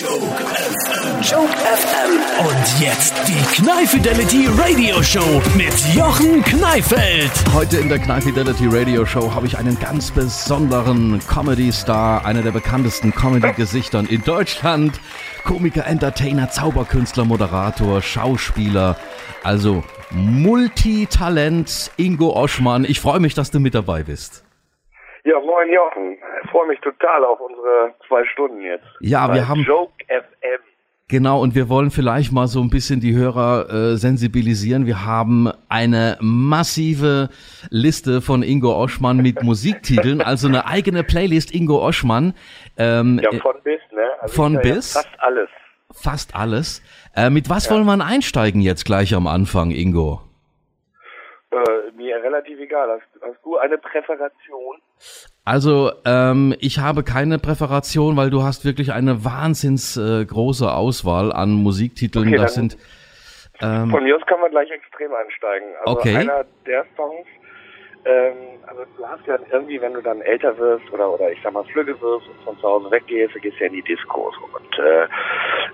Joke FM. Joke FM. Und jetzt die Knife Fidelity Radio Show mit Jochen Kneifeld. Heute in der Knife Fidelity Radio Show habe ich einen ganz besonderen Comedy-Star, einer der bekanntesten Comedy-Gesichtern in Deutschland. Komiker, Entertainer, Zauberkünstler, Moderator, Schauspieler. Also Multitalent Ingo Oschmann. Ich freue mich, dass du mit dabei bist. Ja, moin Jochen. Ich freue mich total auf unsere zwei Stunden jetzt. Ja, Bei wir haben Joke FM. Genau, und wir wollen vielleicht mal so ein bisschen die Hörer äh, sensibilisieren. Wir haben eine massive Liste von Ingo Oschmann mit Musiktiteln, also eine eigene Playlist Ingo Oschmann. Ähm, Ja, von bis, ne? Also von ja bis? Fast alles. fast alles. Äh, mit was wollen wir einsteigen jetzt gleich am Anfang, Ingo? Äh, mir relativ egal. Hast, hast du eine Präferation? Also, ähm, ich habe keine Präferation, weil du hast wirklich eine wahnsinns äh, große Auswahl an Musiktiteln. Okay, das sind ähm, Von mir aus kann man gleich extrem einsteigen. Also Okay. einer der Songs, ähm, also du hast ja irgendwie, wenn du dann älter wirst oder oder ich sag mal flügge wirst und von zu Hause weggehst, dann gehst du ja in die Discos. Und äh,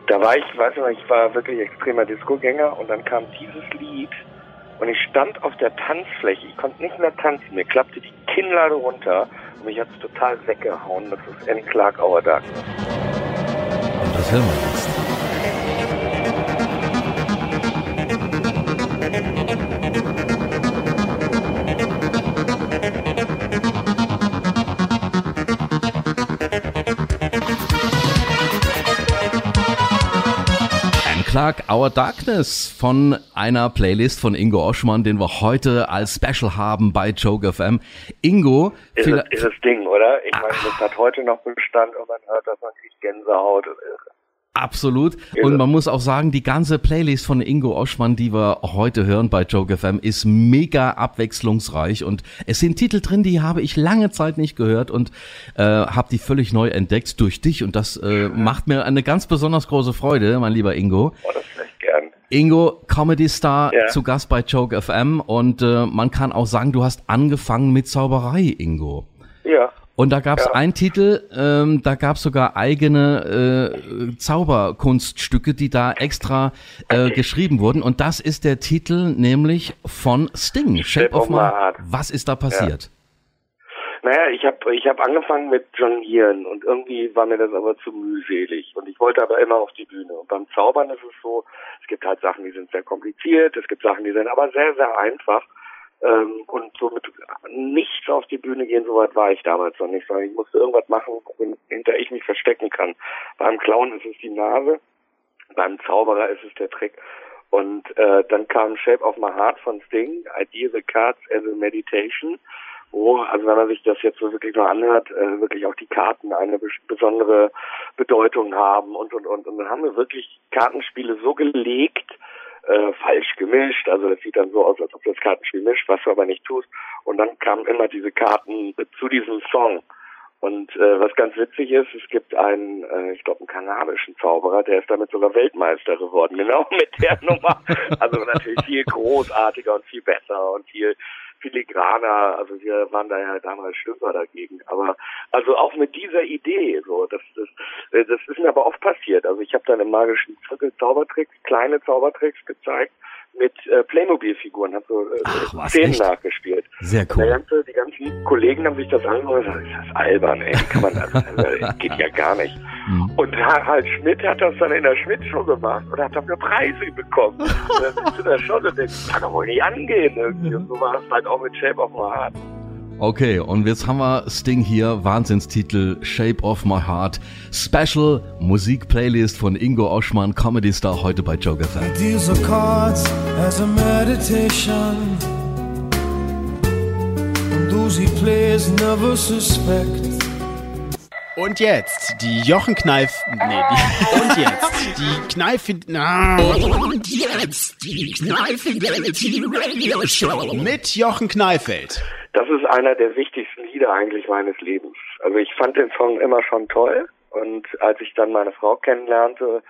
da war ich, weißt du, ich war wirklich extremer Discogänger und dann kam dieses Lied und ich stand auf der Tanzfläche, ich konnte nicht mehr tanzen, mir klappte die Kinnlade runter und mich hat's total weggehauen. Das ist Annie Clark Our Darkness. das hören wir jetzt. Clark, Our Darkness von einer Playlist von Ingo Oschmann, den wir heute als Special haben bei Joke FM. Ingo, Ist, es, ist das Ding, oder? Ich meine, das hat heute noch Bestand und man hört das, man kriegt Gänsehaut. Absolut. Und man muss auch sagen, die ganze Playlist von Ingo Oschmann, die wir heute hören bei Joke FM, ist mega abwechslungsreich. Und es sind Titel drin, die habe ich lange Zeit nicht gehört und äh, habe die völlig neu entdeckt durch dich. Und das äh, macht mir eine ganz besonders große Freude, mein lieber Ingo. Oh, das vielleicht gern. Ingo, Comedy Star, Ja. zu Gast bei Joke FM. Und äh, man kann auch sagen, du hast angefangen mit Zauberei, Ingo. Ja. Und da gab es Ja. einen Titel, ähm, da gab es sogar eigene äh, Zauberkunststücke, die da extra äh, geschrieben wurden. Und das ist der Titel nämlich von Sting, Shape of My Heart. Was ist da passiert? Naja, ich habe ich hab angefangen mit Jonglieren und irgendwie war mir das aber zu mühselig. Und ich wollte aber immer auf die Bühne. Und beim Zaubern ist es so, es gibt halt Sachen, die sind sehr kompliziert, es gibt Sachen, die sind aber sehr, sehr einfach. Ähm, und so mit nichts auf die Bühne gehen, soweit war ich damals noch nicht, sondern ich musste irgendwas machen, hinter ich mich verstecken kann. Beim Clown ist es die Nase, beim Zauberer ist es der Trick. Und äh, dann kam Shape of My Heart von Sting, I Deal the Cards as a Meditation, wo, also wenn man sich das jetzt so wirklich mal anhört, äh, wirklich auch die Karten eine bes besondere Bedeutung haben und und und. Und dann haben wir wirklich Kartenspiele so gelegt, äh, falsch gemischt, also das sieht dann so aus, als ob das Kartenspiel mischt, was du aber nicht tust. Und dann kamen immer diese Karten zu diesem Song. Und äh, was ganz witzig ist, es gibt einen, äh, ich glaube, einen kanadischen Zauberer, der ist damit sogar Weltmeister geworden, genau mit der Nummer. Also natürlich viel großartiger und viel besser und viel filigraner. Also wir waren da ja damals Stümper dagegen. Aber also auch mit dieser Idee, so das, das, das ist mir aber oft passiert. Also ich habe dann im magischen Zirkel Zaubertricks, kleine Zaubertricks gezeigt mit äh, Playmobil-Figuren, habe so äh, Ach, was, Szenen echt? nachgespielt. Sehr Der cool. ganze, die ganzen Kollegen haben sich das angehört und gesagt, ist das albern, ey, kann man das, das geht ja gar nicht. Mhm. Und Harald Schmidt hat das dann in der Schmidt-Show gemacht und hat dafür Preise bekommen. Und dann sitzt du da schon und denkst, kann doch wohl nicht angehen irgendwie. Und so war es halt auch mit Shape of My Heart. Okay, und jetzt haben wir Sting hier, Wahnsinnstitel Shape of My Heart, Special Musikplaylist von Ingo Oschmann, Comedy Star, heute bei Joke FM. deals the cards as a meditation. And those he plays never suspect. Und jetzt die Jochen Kneif. Nee, die, und jetzt die Kneif. Na, Und jetzt die Knife Fidelity Radio Show. mit Jochen Kneifeld. Das ist einer der wichtigsten Lieder eigentlich meines Lebens. Also ich fand den Song immer schon toll und als ich dann meine Frau kennenlernte,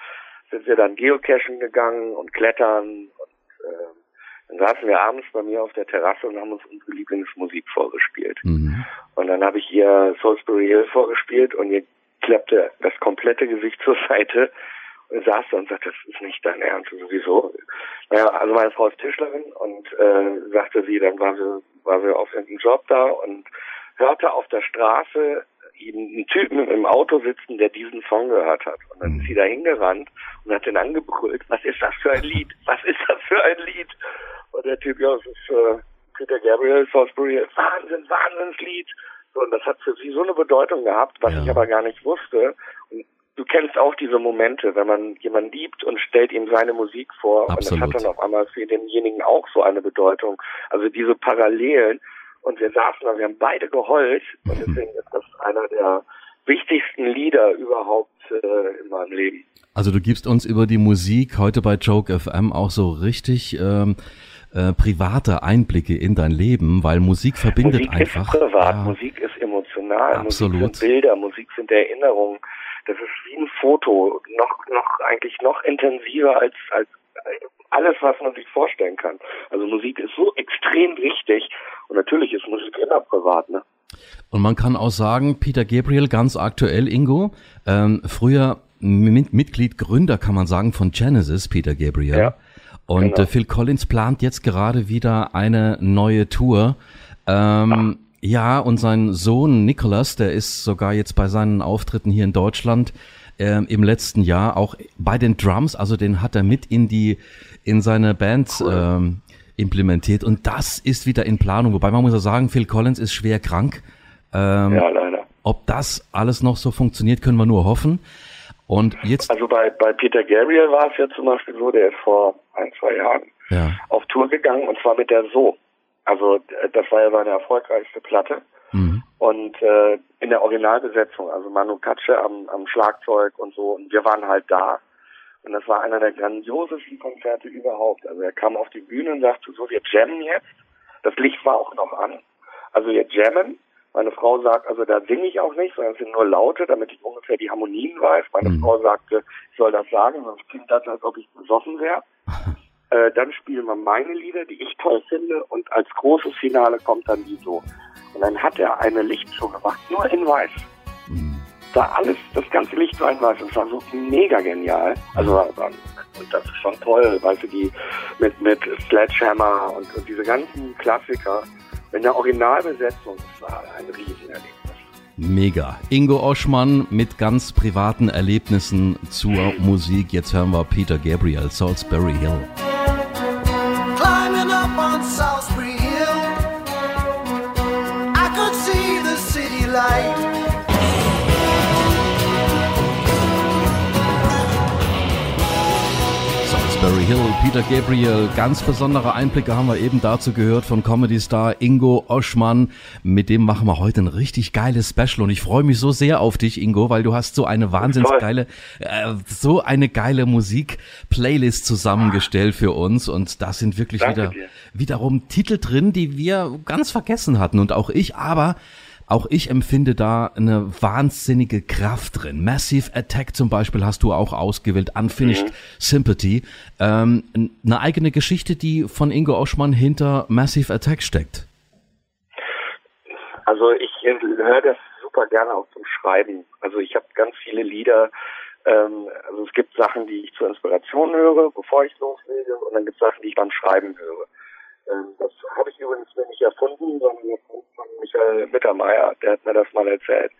sind wir dann geocachen gegangen und klettern und äh, dann saßen wir abends bei mir auf der Terrasse und haben uns unsere Lieblingsmusik vorgespielt. Mhm. Und dann habe ich ihr Salisbury Hill vorgespielt und ihr klappte das komplette Gesicht zur Seite und saß da und sagte, das ist nicht dein Ernst. sowieso. Naja, also meine Frau ist Tischlerin und äh, sagte sie, dann war sie, war sie auf irgendeinem Job da und hörte auf der Straße einen Typen im Auto sitzen, der diesen Song gehört hat. Und dann ist sie da hingerannt und hat den angebrüllt, was ist das für ein Lied? Was ist das für ein Lied? Und der Typ, ja, das ist äh, Peter Gabriel, Salisbury, Wahnsinn, Wahnsinnslied. So, und das hat für sie so eine Bedeutung gehabt, was ja. ich aber gar nicht wusste. Und du kennst auch diese Momente, wenn man jemanden liebt und stellt ihm seine Musik vor Absolut. und das hat dann auf einmal für denjenigen auch so eine Bedeutung. Also diese Parallelen und wir saßen da, wir haben beide geheult und mhm. deswegen ist das einer der wichtigsten Lieder überhaupt äh, in meinem Leben. Also du gibst uns über die Musik heute bei Joke FM auch so richtig ähm, äh, private Einblicke in dein Leben, weil Musik verbindet Musik einfach. Musik ist privat, ja. Musik ist emotional, Absolut. Musik sind Bilder, Musik sind Erinnerungen. Das ist wie ein Foto, noch noch eigentlich noch intensiver als als alles, was man sich vorstellen kann. Also Musik ist so extrem wichtig und natürlich ist Musik immer privat, ne? Und man kann auch sagen, Peter Gabriel, ganz aktuell, Ingo, ähm, früher Mitglied, Gründer, kann man sagen, von Genesis, Peter Gabriel. Ja, und genau. äh, Phil Collins plant jetzt gerade wieder eine neue Tour. Ähm, ja, und sein Sohn Nicholas, der ist sogar jetzt bei seinen Auftritten hier in Deutschland äh, im letzten Jahr auch bei den Drums, also den hat er mit in die in seine Band cool. ähm, implementiert und das ist wieder in Planung. Wobei man muss ja sagen, Phil Collins ist schwer krank. Ähm, ja, leider. Ob das alles noch so funktioniert, können wir nur hoffen. Und jetzt. Also bei, bei Peter Gabriel war es ja zum Beispiel so, der ist vor ein, zwei Jahren ja. auf Tour gegangen und zwar mit der So. Also das war ja seine erfolgreichste Platte. Mhm. Und äh, in der Originalbesetzung, also Manu Katsche am, am Schlagzeug und so. Und wir waren halt da. Und das war einer der grandiosesten Konzerte überhaupt. Also er kam auf die Bühne und sagte, so, wir jammen jetzt. Das Licht war auch noch an. Also wir jammen. Meine Frau sagt, also da singe ich auch nicht, sondern es sind nur Laute, damit ich ungefähr die Harmonien weiß. Meine mhm. Frau sagte, ich soll das sagen, sonst klingt das, als ob ich besoffen wäre. äh, dann spielen wir meine Lieder, die ich toll finde. Und als großes Finale kommt dann die so. Und dann hat er eine Lichtshow gemacht, nur in weiß. Da alles, das ganze Licht war in weiß. Das war so mega genial. Also, und das ist schon toll, weißt du, die mit, mit Sledgehammer und, und diese ganzen Klassiker. In der Originalbesetzung, das war ein Riesenerlebnis. Mega. Ingo Oschmann mit ganz privaten Erlebnissen zur Musik. Jetzt hören wir Peter Gabriel, Salisbury Hill. Salisbury Hill, Peter Gabriel, ganz besondere Einblicke haben wir eben dazu gehört von Comedy Star Ingo Oschmann. Mit dem machen wir heute ein richtig geiles Special und ich freue mich so sehr auf dich, Ingo, weil du hast so eine wahnsinnig geile, äh, so eine geile Musik-Playlist zusammengestellt für uns und da sind wirklich wieder, wiederum Titel drin, die wir ganz vergessen hatten und auch ich, aber auch ich empfinde da eine wahnsinnige Kraft drin. Massive Attack zum Beispiel hast du auch ausgewählt, Unfinished mhm. Sympathy. Ähm, eine eigene Geschichte, die von Ingo Oschmann hinter Massive Attack steckt. Also ich höre das super gerne auch zum Schreiben. Also ich habe ganz viele Lieder, ähm, also es gibt Sachen, die ich zur Inspiration höre, bevor ich loslege, und dann gibt es Sachen, die ich beim Schreiben höre. Ähm, das habe ich übrigens nicht erfunden, sondern von Michael Mittermeier, der hat mir das mal erzählt.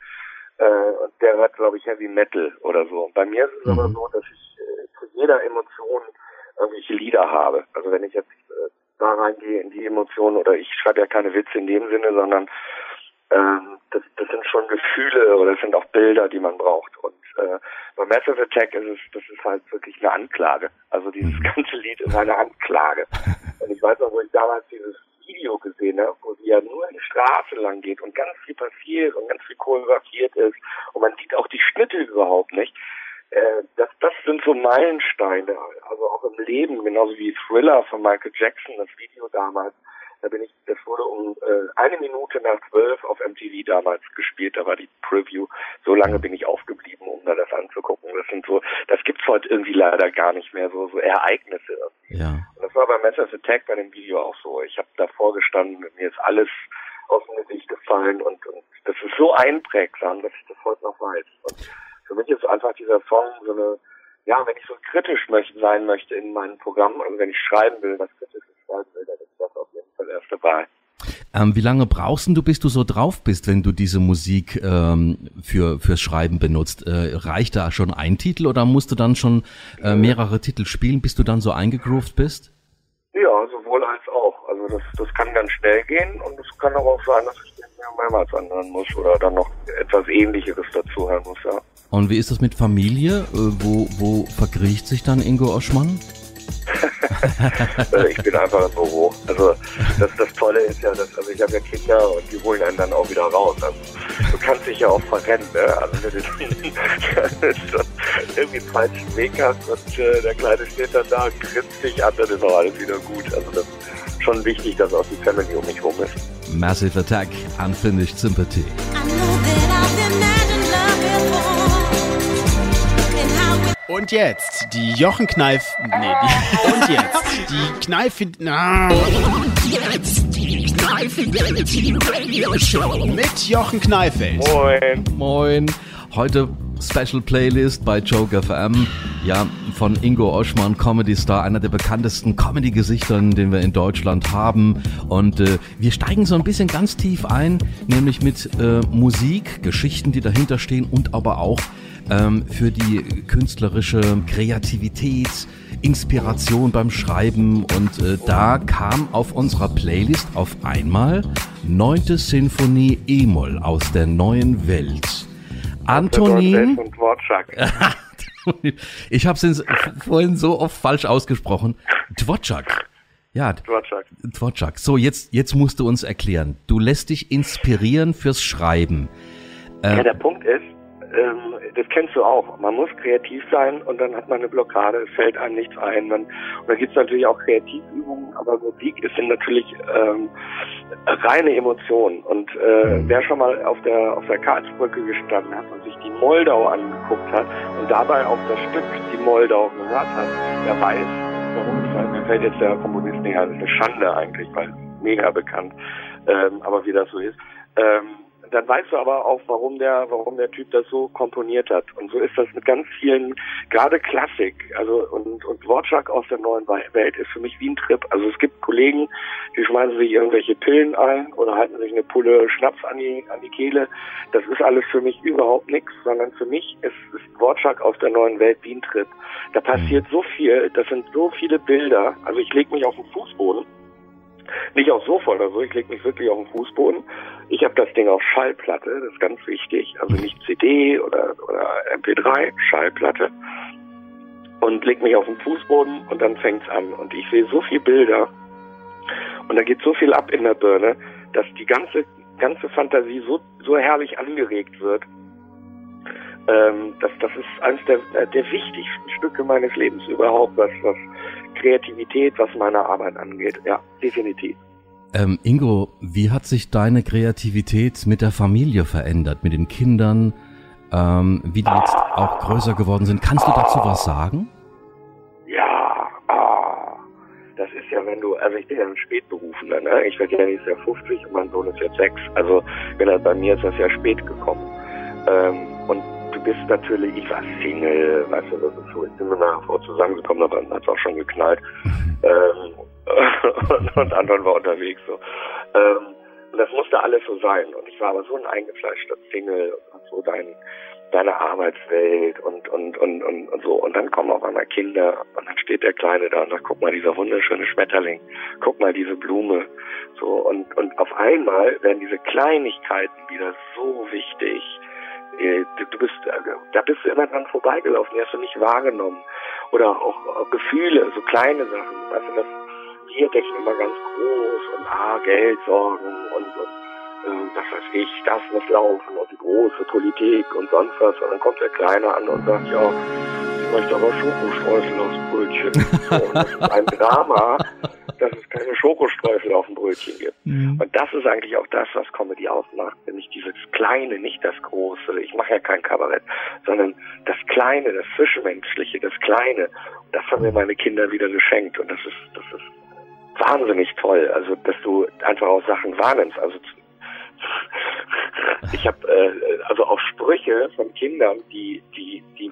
Äh, und der hört, glaube ich, Heavy Metal oder so. Und bei mir ist es mhm. aber so, dass ich äh, zu jeder Emotion irgendwelche Lieder habe. Also wenn ich jetzt äh, da reingehe in die Emotion oder ich schreibe ja keine Witze in dem Sinne, sondern ähm, das, das sind schon Gefühle oder das sind auch Bilder, die man braucht. Und äh, bei Massive Attack ist es, das ist halt wirklich eine Anklage. Also dieses mhm. ganze Lied ist eine Anklage. Und ich weiß noch, wo ich damals dieses Video gesehen habe, wo sie ja nur die Straße lang geht und ganz viel passiert und ganz viel choreografiert ist und man sieht auch die Schnitte überhaupt nicht. Äh, das, das sind so Meilensteine, also auch im Leben, genauso wie Thriller von Michael Jackson, das Video damals. Da bin ich, das wurde um äh, eine Minute nach zwölf auf MTV damals gespielt, da war die Preview. So lange bin ich aufgeblieben, um da das anzugucken. Das sind so, das gibt's heute irgendwie leider gar nicht mehr, so, so Ereignisse irgendwie. Ja. Und das war bei Massive Attack bei dem Video auch so. Ich habe davor gestanden, mir ist alles aus dem Gesicht gefallen und, und das ist so einprägsam, das, das heute noch weiß. Und für mich ist einfach dieser Song so eine, ja, wenn ich so kritisch möchte, sein möchte in meinem Programm, also wenn ich schreiben will, was Kritisches schreiben will, dann ist das auf jeden Fall erst dabei. Ähm, wie lange brauchst du, bis du so drauf bist, wenn du diese Musik ähm, für fürs Schreiben benutzt? Äh, reicht da schon ein Titel oder musst du dann schon äh, mehrere Titel spielen, bis du dann so eingegroovt bist? Ja, sowohl als auch. Also das, das kann ganz schnell gehen und es kann aber auch sein, dass ich den mehrmals anhören muss oder dann noch etwas Ähnlicheres dazu hören muss, ja. Und wie ist das mit Familie? Äh, wo, wo verkriecht sich dann Ingo Oschmann? ich bin einfach im Büro. Also das, das Tolle ist ja, dass, also ich habe ja Kinder und die holen einen dann auch wieder raus. Also, du kannst dich ja auch verrennen, ne? Also wenn du irgendwie einen falschen Weg hast und äh, der Kleine steht dann da grinst dich an, dann ist auch alles wieder gut. Also das ist schon wichtig, dass auch die Family um mich rum ist. Massive Attack, Unfinished Sympathy. Und jetzt die Jochen Kneif. Nee, die, und jetzt die Kneif. Na. Und jetzt die Kneifidelity Radio Show mit Jochen Kneifeld. Moin. Moin. Heute Special Playlist bei Joke FM. Ja, von Ingo Oschmann, Comedy Star, einer der bekanntesten Comedy-Gesichtern, den wir in Deutschland haben. Und äh, wir steigen so ein bisschen ganz tief ein, nämlich mit äh, Musik, Geschichten, die dahinter stehen und aber auch ähm, für die künstlerische Kreativität, Inspiration beim Schreiben und äh, da kam auf unserer Playlist auf einmal neunte Sinfonie E-Moll aus der neuen Welt. Antonin. ich habe es vorhin so oft falsch ausgesprochen. Dvorak. Ja, Dvorak. Dvorak. So, jetzt, jetzt musst du uns erklären. Du lässt dich inspirieren fürs Schreiben. Äh, ja, der Punkt ähm, das kennst du auch. Man muss kreativ sein und dann hat man eine Blockade, es fällt einem nichts ein. Man, und da gibt es natürlich auch Kreativübungen, aber Musik ist natürlich ähm, reine Emotion. Und äh, mhm. wer schon mal auf der auf der Karlsbrücke gestanden hat und sich die Moldau angeguckt hat und dabei auch das Stück die Moldau gehört hat, der weiß, warum es halt, mir fällt jetzt der Komponist ein, das ist eine Schande eigentlich, weil mega bekannt, ähm, aber wie das so ist. Ähm, dann weißt du aber auch, warum der, warum der Typ das so komponiert hat. Und so ist das mit ganz vielen, gerade Klassik, also und, und Wortschlag aus der neuen Welt ist für mich wie ein Trip. Also es gibt Kollegen, die schmeißen sich irgendwelche Pillen ein oder halten sich eine Pulle Schnaps an die, an die Kehle. Das ist alles für mich überhaupt nichts, sondern für mich ist, ist Wortschlag aus der neuen Welt wie ein Trip. Da passiert so viel, das sind so viele Bilder. Also ich lege mich auf den Fußboden nicht aufs Sofa oder so, ich lege mich wirklich auf den Fußboden. Ich habe das Ding auf Schallplatte, das ist ganz wichtig. Also nicht CD oder, oder MP3, Schallplatte. Und leg mich auf den Fußboden und dann fängt's an. Und ich sehe so viele Bilder und da geht so viel ab in der Birne, dass die ganze, ganze Fantasie so, so herrlich angeregt wird. Ähm, das, das ist eines der, der wichtigsten Stücke meines Lebens überhaupt, was, was Kreativität, was meine Arbeit angeht. Ja, definitiv. Ähm, Ingo, wie hat sich deine Kreativität mit der Familie verändert, mit den Kindern, ähm, wie die jetzt auch größer geworden sind? Kannst du dazu was sagen? Ja, ah, das ist ja, wenn du, also ich bin ja ein Spätberufener, ne? ich werde ja nächstes Jahr 50 und mein Sohn ist jetzt 6, also wenn er bei mir ist das ja spät gekommen. Ähm, und bist natürlich, ich war Single, weißt du, das ist so, bin mit Frau zusammengekommen, aber dann hat es auch schon geknallt. Mhm. ähm, und, und Anton war unterwegs so. Ähm, und das musste alles so sein. Und ich war aber so ein eingefleischter Single und so dein, deine Arbeitswelt und, und, und, und, und so. Und dann kommen auf einmal Kinder und dann steht der Kleine da und sagt, guck mal, dieser wunderschöne Schmetterling, guck mal diese Blume. So, und, und auf einmal werden diese Kleinigkeiten wieder so wichtig du bist, äh, da bist du immer dran vorbeigelaufen, die hast du nicht wahrgenommen. Oder auch Gefühle, so kleine Sachen. Weißt du, das, wir denken immer ganz groß und ah, Geld, Sorgen und, und äh, das weiß ich, das muss laufen und die große Politik und sonst was. Und dann kommt der Kleine an und sagt, ja, möchte aber Schokostreusel aufs Brötchen. das ist ein Drama, dass es keine Schokostreusel auf dem Brötchen gibt. Mhm. Und das ist eigentlich auch das, was Comedy ausmacht. Nämlich dieses Kleine, nicht das Große. Ich mache ja kein Kabarett, sondern das Kleine, das Zwischenmenschliche, das Kleine. Und das haben mir meine Kinder wieder geschenkt. Und das ist, das ist wahnsinnig toll. Also, dass du einfach auch Sachen wahrnimmst. Also ich habe äh, also auch Sprüche von Kindern, die, die, die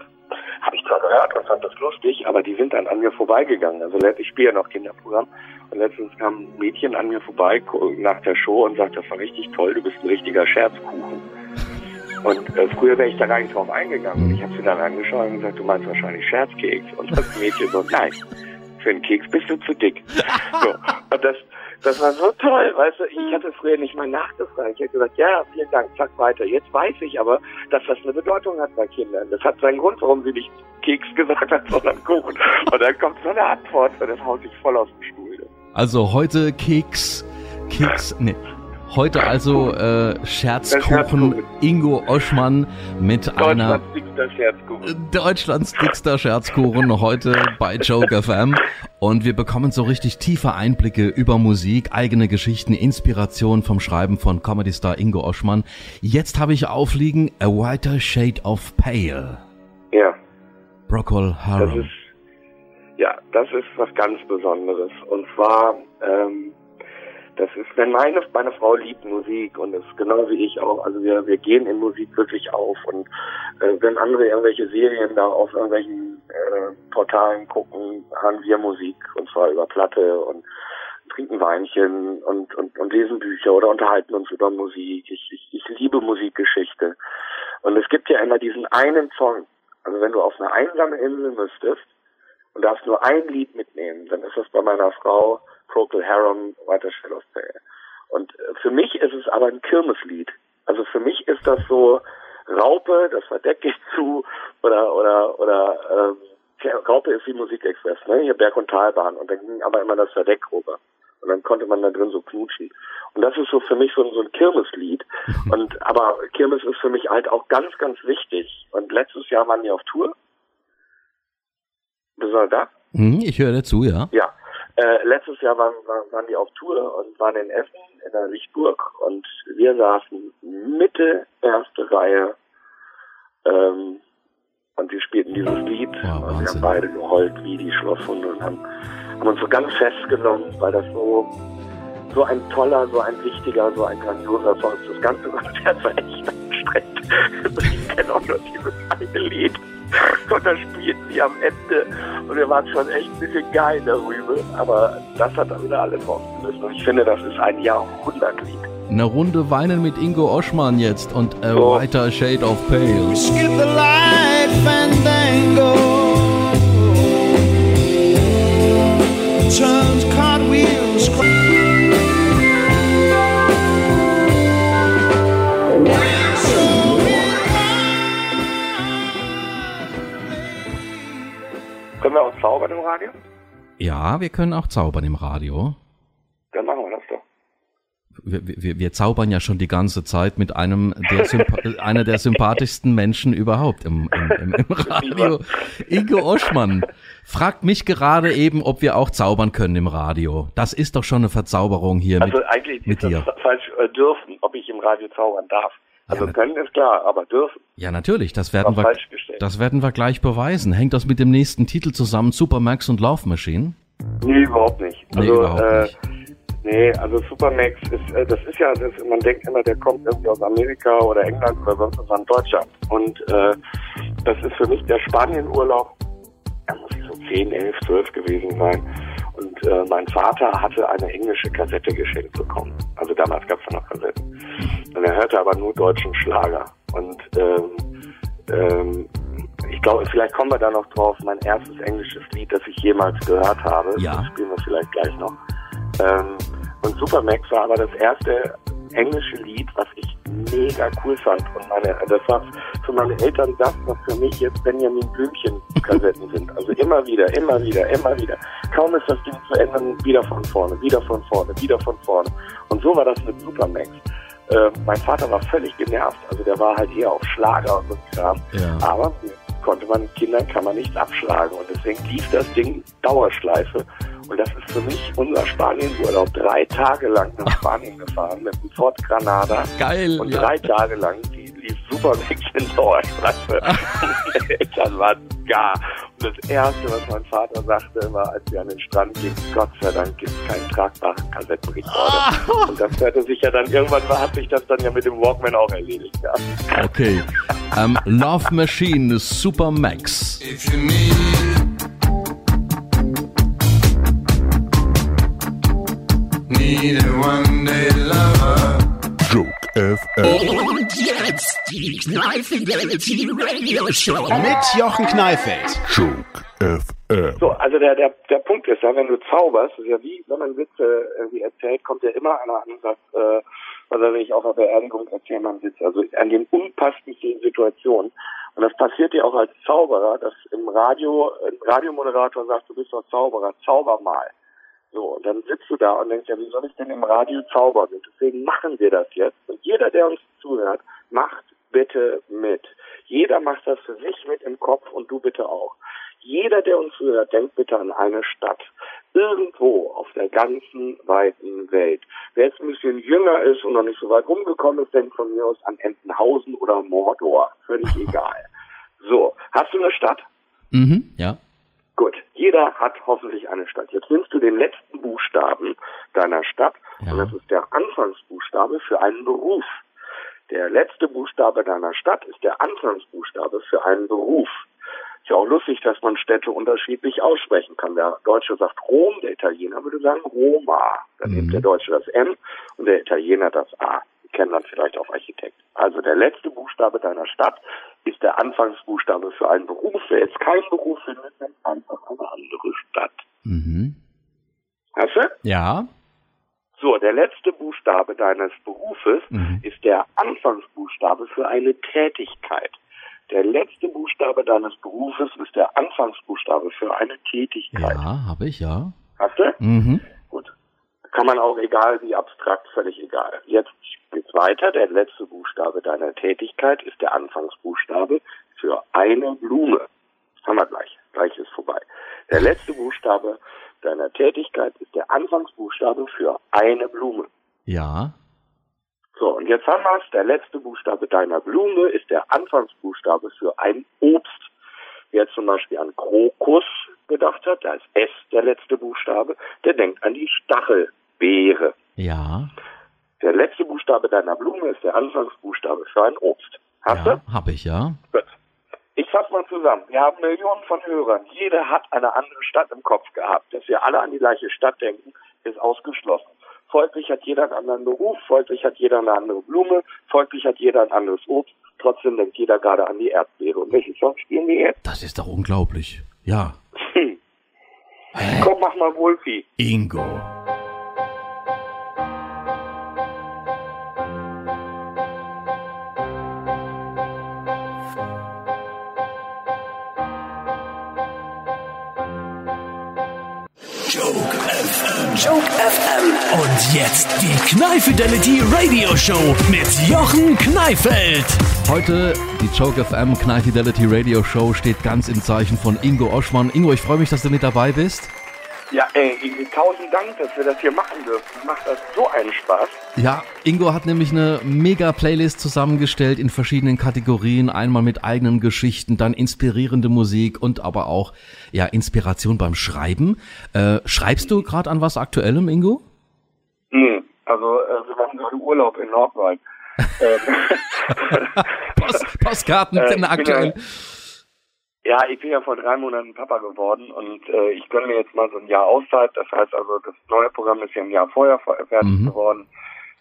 habe ich zwar gehört und fand das lustig, aber die sind dann an mir vorbeigegangen. Also ich spiele ja noch Kinderprogramm und letztens kam ein Mädchen an mir vorbei nach der Show und sagte, das war richtig toll, du bist ein richtiger Scherzkuchen. Und äh, früher wäre ich da gar nicht drauf eingegangen. Und ich habe sie dann angeschaut und gesagt, du meinst wahrscheinlich Scherzkeks. Und das Mädchen so, nein, für einen Keks bist du zu dick. So. Und das, das war so toll, weißt du, ich hatte früher nicht mal nachgefragt. Ich hätte gesagt, ja, vielen Dank, zack, weiter. Jetzt weiß ich aber, dass das eine Bedeutung hat bei Kindern. Das hat seinen Grund, warum sie nicht Keks gesagt hat, sondern Kuchen. Und dann kommt so eine Antwort, und das haut sich voll aus dem Stuhl. Also heute Keks, Keks, nee, Heute also äh, Scherzkuchen Ingo Oschmann mit Deutschlands einer dickster Scherzkuchen. Deutschlands dickster Scherzkuchen heute bei Joke FM und wir bekommen so richtig tiefe Einblicke über Musik, eigene Geschichten, Inspiration vom Schreiben von Comedy Star Ingo Oschmann. Jetzt habe ich aufliegen A Whiter Shade of Pale. Ja. Broccol Harum. Das ist, ja, das ist was ganz Besonderes und zwar ähm, das ist, wenn meine, meine Frau liebt Musik und ist genau wie ich auch, also wir, wir gehen in Musik wirklich auf und äh, wenn andere irgendwelche Serien da auf irgendwelchen äh, Portalen gucken, haben wir Musik und zwar über Platte und trinken Weinchen und, und, und lesen Bücher oder unterhalten uns über Musik. Ich, ich, ich liebe Musikgeschichte. Und es gibt ja immer diesen einen Song. Also wenn du auf eine einsame Insel müsstest und darfst nur ein Lied mitnehmen, dann ist das bei meiner Frau Procol Harum, Shadows Pale. Und äh, für mich ist es aber ein Kirmeslied. Also für mich ist das so Raupe, das verdecke ich zu, oder oder oder ähm, Raupe ist wie Musikexpress, ne? Hier Berg- und Talbahn und dann ging aber immer das Verdeck rüber. Und dann konnte man da drin so knutschen. Und das ist so für mich so, so ein Kirmeslied. Und aber Kirmes ist für mich halt auch ganz, ganz wichtig. Und letztes Jahr waren wir auf Tour. Bist du da? Hm, ich höre dazu, ja. Ja. Äh, letztes Jahr waren, waren, waren die auf Tour und waren in Essen, in der Lichtburg und wir saßen Mitte erste Reihe ähm, und die spielten dieses Lied wow, und wir haben beide geheult wie die Schlosshunde und haben, haben uns so ganz festgenommen, weil das so so ein toller, so ein wichtiger, so ein grandioser Song. Das ganze Konzert war echt anstrengend. Ich kenne auch nur dieses eine Lied. Und da spielten die am Ende. Und wir waren schon echt ein bisschen geil darüber. Aber das hat dann wieder alles rausgelöst. Und ich finde, das ist ein Jahrhundertlied. Eine Runde Weinen mit Ingo Oschmann jetzt und A so. Whiter Shade of Pale. Skip the life and then go. Turns Können wir auch zaubern im Radio? Ja, wir können auch zaubern im Radio. Dann machen wir das doch. Wir, wir, wir zaubern ja schon die ganze Zeit mit einem der einer der sympathischsten Menschen überhaupt im, im, im, im Radio. Ingo Oschmann fragt mich gerade eben, ob wir auch zaubern können im Radio. Das ist doch schon eine Verzauberung hier also mit, eigentlich mit dir. Falsch äh, dürfen, ob ich im Radio zaubern darf. Also ja, können ist klar, aber dürfen. Ja, natürlich, das werden wir das werden wir gleich beweisen. Hängt das mit dem nächsten Titel zusammen, Supermax und Love Machine? Nee, überhaupt nicht. Nee, also, überhaupt äh, nicht. Nee, also Supermax ist, äh, das ist ja, das, man denkt immer, der kommt irgendwie aus Amerika oder England oder sonst was an Deutschland. Und äh, das ist für mich der Spanienurlaub, da muss ich so 10, 11, 12 gewesen sein. Und äh, mein Vater hatte eine englische Kassette geschenkt bekommen. Also damals gab es ja noch Kassetten. Und er hörte aber nur deutschen Schlager. Und ähm, ähm, ich glaube, vielleicht kommen wir da noch drauf. Mein erstes englisches Lied, das ich jemals gehört habe, ja. das spielen wir vielleicht gleich noch. Ähm, und Supermax war aber das erste englische Lied, was ich mega cool fand. Und meine, das war für meine Eltern das, was für mich jetzt Benjamin Blümchen-Kassetten sind. Also immer wieder, immer wieder, immer wieder. Kaum ist das Ding zu ändern, wieder von vorne, wieder von vorne, wieder von vorne. Und so war das mit Supermax. Äh, mein Vater war völlig genervt, also der war halt eher auf Schlager und so Kram. Ja. Aber konnte man Kindern kann man nichts abschlagen und deswegen lief das Ding Dauerschleife und das ist für mich unser Spanienurlaub. Drei Tage lang nach Spanien gefahren mit dem Ford Granada. Geil. Und ja. drei Tage lang lief super Mix in Dauerschleife. Meine Eltern waren gar. Und das Erste, was mein Vater sagte, war, als wir an den Strand gingen, Gott sei Dank gibt es keinen tragbaren Kassettenrekorder. Ah. Und das hörte sich ja dann, irgendwann hat sich das dann ja mit dem Walkman auch erledigt. Ja. Okay. Um, ähm, Love Machine Super Max. If you need need a one day lover. Joke. Und jetzt die Kneifidelity Radio Show mit Jochen Kneifeld. Joke FM. So, also der, der, der Punkt ist ja, wenn du zauberst, ist ja wie, wenn man Witze irgendwie erzählt, kommt ja immer einer an und sagt, äh, was er ich auf einer Beerdigung erzählen beim Witz, also an den unpassendsten Situationen. Und das passiert dir auch als Zauberer, dass im Radio, ein Radiomoderator sagt, du bist doch Zauberer, zauber mal. So, und dann sitzt du da und denkst, ja, wie soll ich denn im Radio zaubern? Und deswegen machen wir das jetzt. Und jeder, der uns zuhört, macht bitte mit. Jeder macht das für sich mit im Kopf und du bitte auch. Jeder, der uns zuhört, denkt bitte an eine Stadt. Irgendwo auf der ganzen weiten Welt. Wer jetzt ein bisschen jünger ist und noch nicht so weit rumgekommen ist, denkt von mir aus an Entenhausen oder Mordor. Völlig egal. So, hast du eine Stadt? Mhm, ja. Gut, jeder hat hoffentlich eine Stadt. Jetzt nimmst du den letzten Buchstaben deiner Stadt ja. und das ist der Anfangsbuchstabe für einen Beruf. Der letzte Buchstabe deiner Stadt ist der Anfangsbuchstabe für einen Beruf. Ist ja auch lustig, dass man Städte unterschiedlich aussprechen kann. Der Deutsche sagt Rom, der Italiener würde sagen Roma. Dann mhm. nimmt der Deutsche das M und der Italiener das A. Kennen dann vielleicht auch Architekt. Also der letzte Buchstabe deiner Stadt ist der Anfangsbuchstabe für einen Beruf. Wer jetzt keinen Beruf findet, nimmt einfach eine andere Stadt. Mhm. Hast du? Ja. So, der letzte Buchstabe deines Berufes mhm. ist der Anfangsbuchstabe für eine Tätigkeit. Der letzte Buchstabe deines Berufes ist der Anfangsbuchstabe für eine Tätigkeit. Ja, habe ich, ja. Hast du? Mhm. Kann man auch egal wie abstrakt, völlig egal. Jetzt geht's weiter. Der letzte Buchstabe deiner Tätigkeit ist der Anfangsbuchstabe für eine Blume. Haben wir gleich. Gleich ist vorbei. Der letzte Buchstabe deiner Tätigkeit ist der Anfangsbuchstabe für eine Blume. Ja. So, und jetzt haben wir es. Der letzte Buchstabe deiner Blume ist der Anfangsbuchstabe für ein Obst. Wer zum Beispiel an Krokus gedacht hat, da ist S der letzte Buchstabe, der denkt an die Stachelbeere. Ja. Der letzte Buchstabe deiner Blume ist der Anfangsbuchstabe für ein Obst. Hast ja, du? Hab ich, ja. Gut. Ich fasse mal zusammen. Wir haben Millionen von Hörern. Jeder hat eine andere Stadt im Kopf gehabt. Dass wir alle an die gleiche Stadt denken, ist ausgeschlossen. Folglich hat jeder einen anderen Beruf, folglich hat jeder eine andere Blume, folglich hat jeder ein anderes Obst. Trotzdem denkt jeder gerade an die Erdbeere. Und welchen Song spielen wir jetzt? Das ist doch unglaublich. Ja. Hm. Komm, mach mal Wolfi. Ingo. Joke FM. Und jetzt die Knife Fidelity Radio Show mit Jochen Kneifeld. Heute die Joke FM Knife Fidelity Radio Show steht ganz im Zeichen von Ingo Oschmann. Ingo, ich freue mich, dass du mit dabei bist. Ja, ey, tausend Dank, dass wir das hier machen dürfen. Macht das so einen Spaß. Ja, Ingo hat nämlich eine mega Playlist zusammengestellt in verschiedenen Kategorien. Einmal mit eigenen Geschichten, dann inspirierende Musik und aber auch ja Inspiration beim Schreiben. Äh, schreibst du gerade an was Aktuellem, Ingo? Hm, also äh, wir machen gerade Urlaub in Nordrhein. Post, Postkarten äh, sind aktuell. Ja, ich bin ja vor drei Monaten Papa geworden und äh, ich gönne mir jetzt mal so ein Jahr Auszeit. Das heißt also, das neue Programm ist ja ein Jahr vorher fertig mhm. geworden.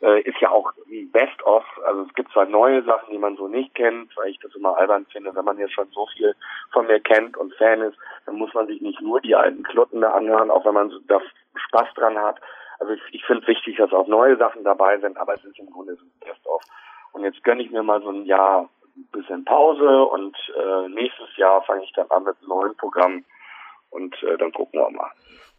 Äh, ist ja auch best of. Also es gibt zwar neue Sachen, die man so nicht kennt, weil ich das immer albern finde, wenn man jetzt schon so viel von mir kennt und Fan ist, dann muss man sich nicht nur die alten Klotten da anhören, auch wenn man so da Spaß dran hat. Also ich, ich finde es wichtig, dass auch neue Sachen dabei sind, aber es ist im Grunde so ein best of. Und jetzt gönne ich mir mal so ein Jahr bisschen Pause und äh, nächstes Jahr fange ich dann an mit einem neuen Programm und äh, dann gucken wir mal.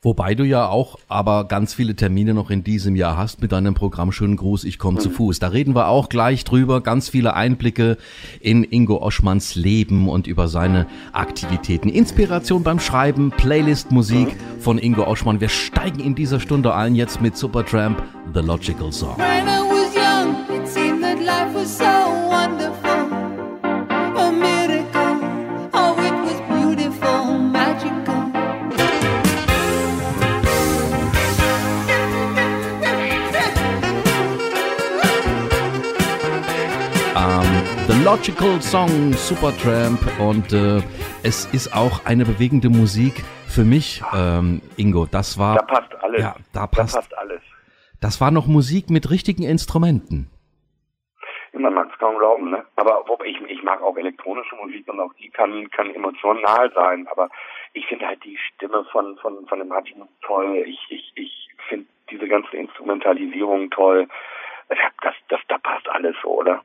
Wobei du ja auch aber ganz viele Termine noch in diesem Jahr hast mit deinem Programm Schönen Gruß, ich komme mhm. zu Fuß. Da reden wir auch gleich drüber, ganz viele Einblicke in Ingo Oschmanns Leben und über seine Aktivitäten. Inspiration beim Schreiben, Playlist Musik mhm. von Ingo Oschmann. Wir steigen in dieser Stunde ein jetzt mit Supertramp, The Logical Song. When The Logical Song, Supertramp und äh, es ist auch eine bewegende Musik für mich, ähm, Ingo. Das war. Da passt alles. Ja, da passt, da passt alles. Das war noch Musik mit richtigen Instrumenten. Man mag es kaum glauben, ne? Aber ich, ich mag auch elektronische Musik und auch die kann, kann emotional sein. Aber ich finde halt die Stimme von, von, von dem Martin toll. Ich, ich, ich finde diese ganze Instrumentalisierung toll. Das, das, da passt alles so, oder?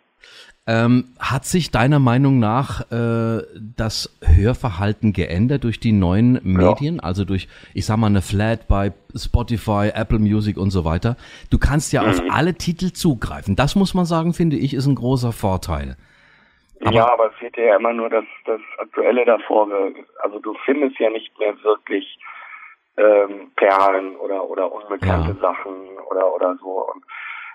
Ähm, hat sich deiner Meinung nach äh, das Hörverhalten geändert durch die neuen Medien? Ja. Also durch, ich sag mal, eine Flat bei Spotify, Apple Music und so weiter. Du kannst ja mhm. auf alle Titel zugreifen. Das muss man sagen, finde ich, ist ein großer Vorteil. Aber ja, aber es fehlt ja immer nur das, das Aktuelle davor. Also du findest ja nicht mehr wirklich ähm, Perlen oder oder unbekannte ja. Sachen oder oder so. Und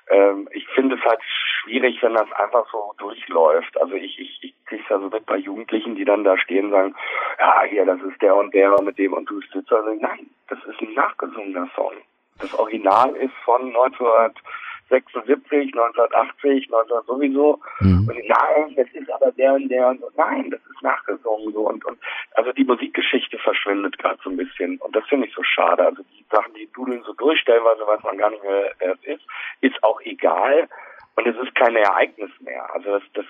ähm, ich finde es halt schwierig, wenn das einfach so durchläuft. Also ich, ich, ich krieg's ja so mit bei Jugendlichen, die dann da stehen und sagen, ja, hier, das ist der und der mit dem und du sitzt also nein, das ist ein nachgesungener Song. Das Original ist von 1900 76, 1980, 19 sowieso. Mhm. Und nein, das ist aber der und der und nein, das ist nachgesungen so und und also die Musikgeschichte verschwindet gerade so ein bisschen und das finde ich so schade. Also die Sachen, die dudeln so durch, stellenweise weiß man gar nicht mehr, wer es ist, ist auch egal und es ist kein Ereignis mehr. Also das, das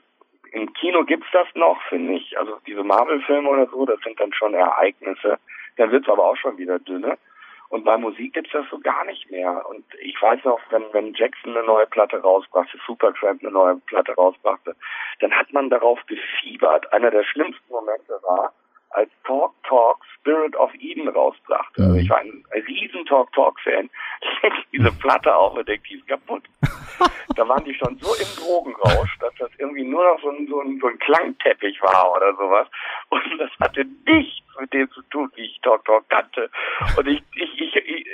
im Kino gibt's das noch, finde ich. Also diese Marvel-Filme oder so, das sind dann schon Ereignisse. Dann wird's aber auch schon wieder dünne. Und bei Musik gibt's das so gar nicht mehr. Und ich weiß noch, wenn, wenn Jackson eine neue Platte rausbrachte, Supertramp eine neue Platte rausbrachte, dann hat man darauf gefiebert. Einer der schlimmsten Momente war, als Talk Talk Spirit of Eden rausbrachte. Also ich war ein riesen Talk Talk Fan. diese Platte auf und denke, die ist kaputt. da waren die schon so im Drogenrausch, dass das irgendwie nur noch so ein, so ein, so ein Klangteppich war oder sowas. Und das hatte nichts mit dem zu tun, wie ich Talk Talk kannte. Und ich, ich, ich, ich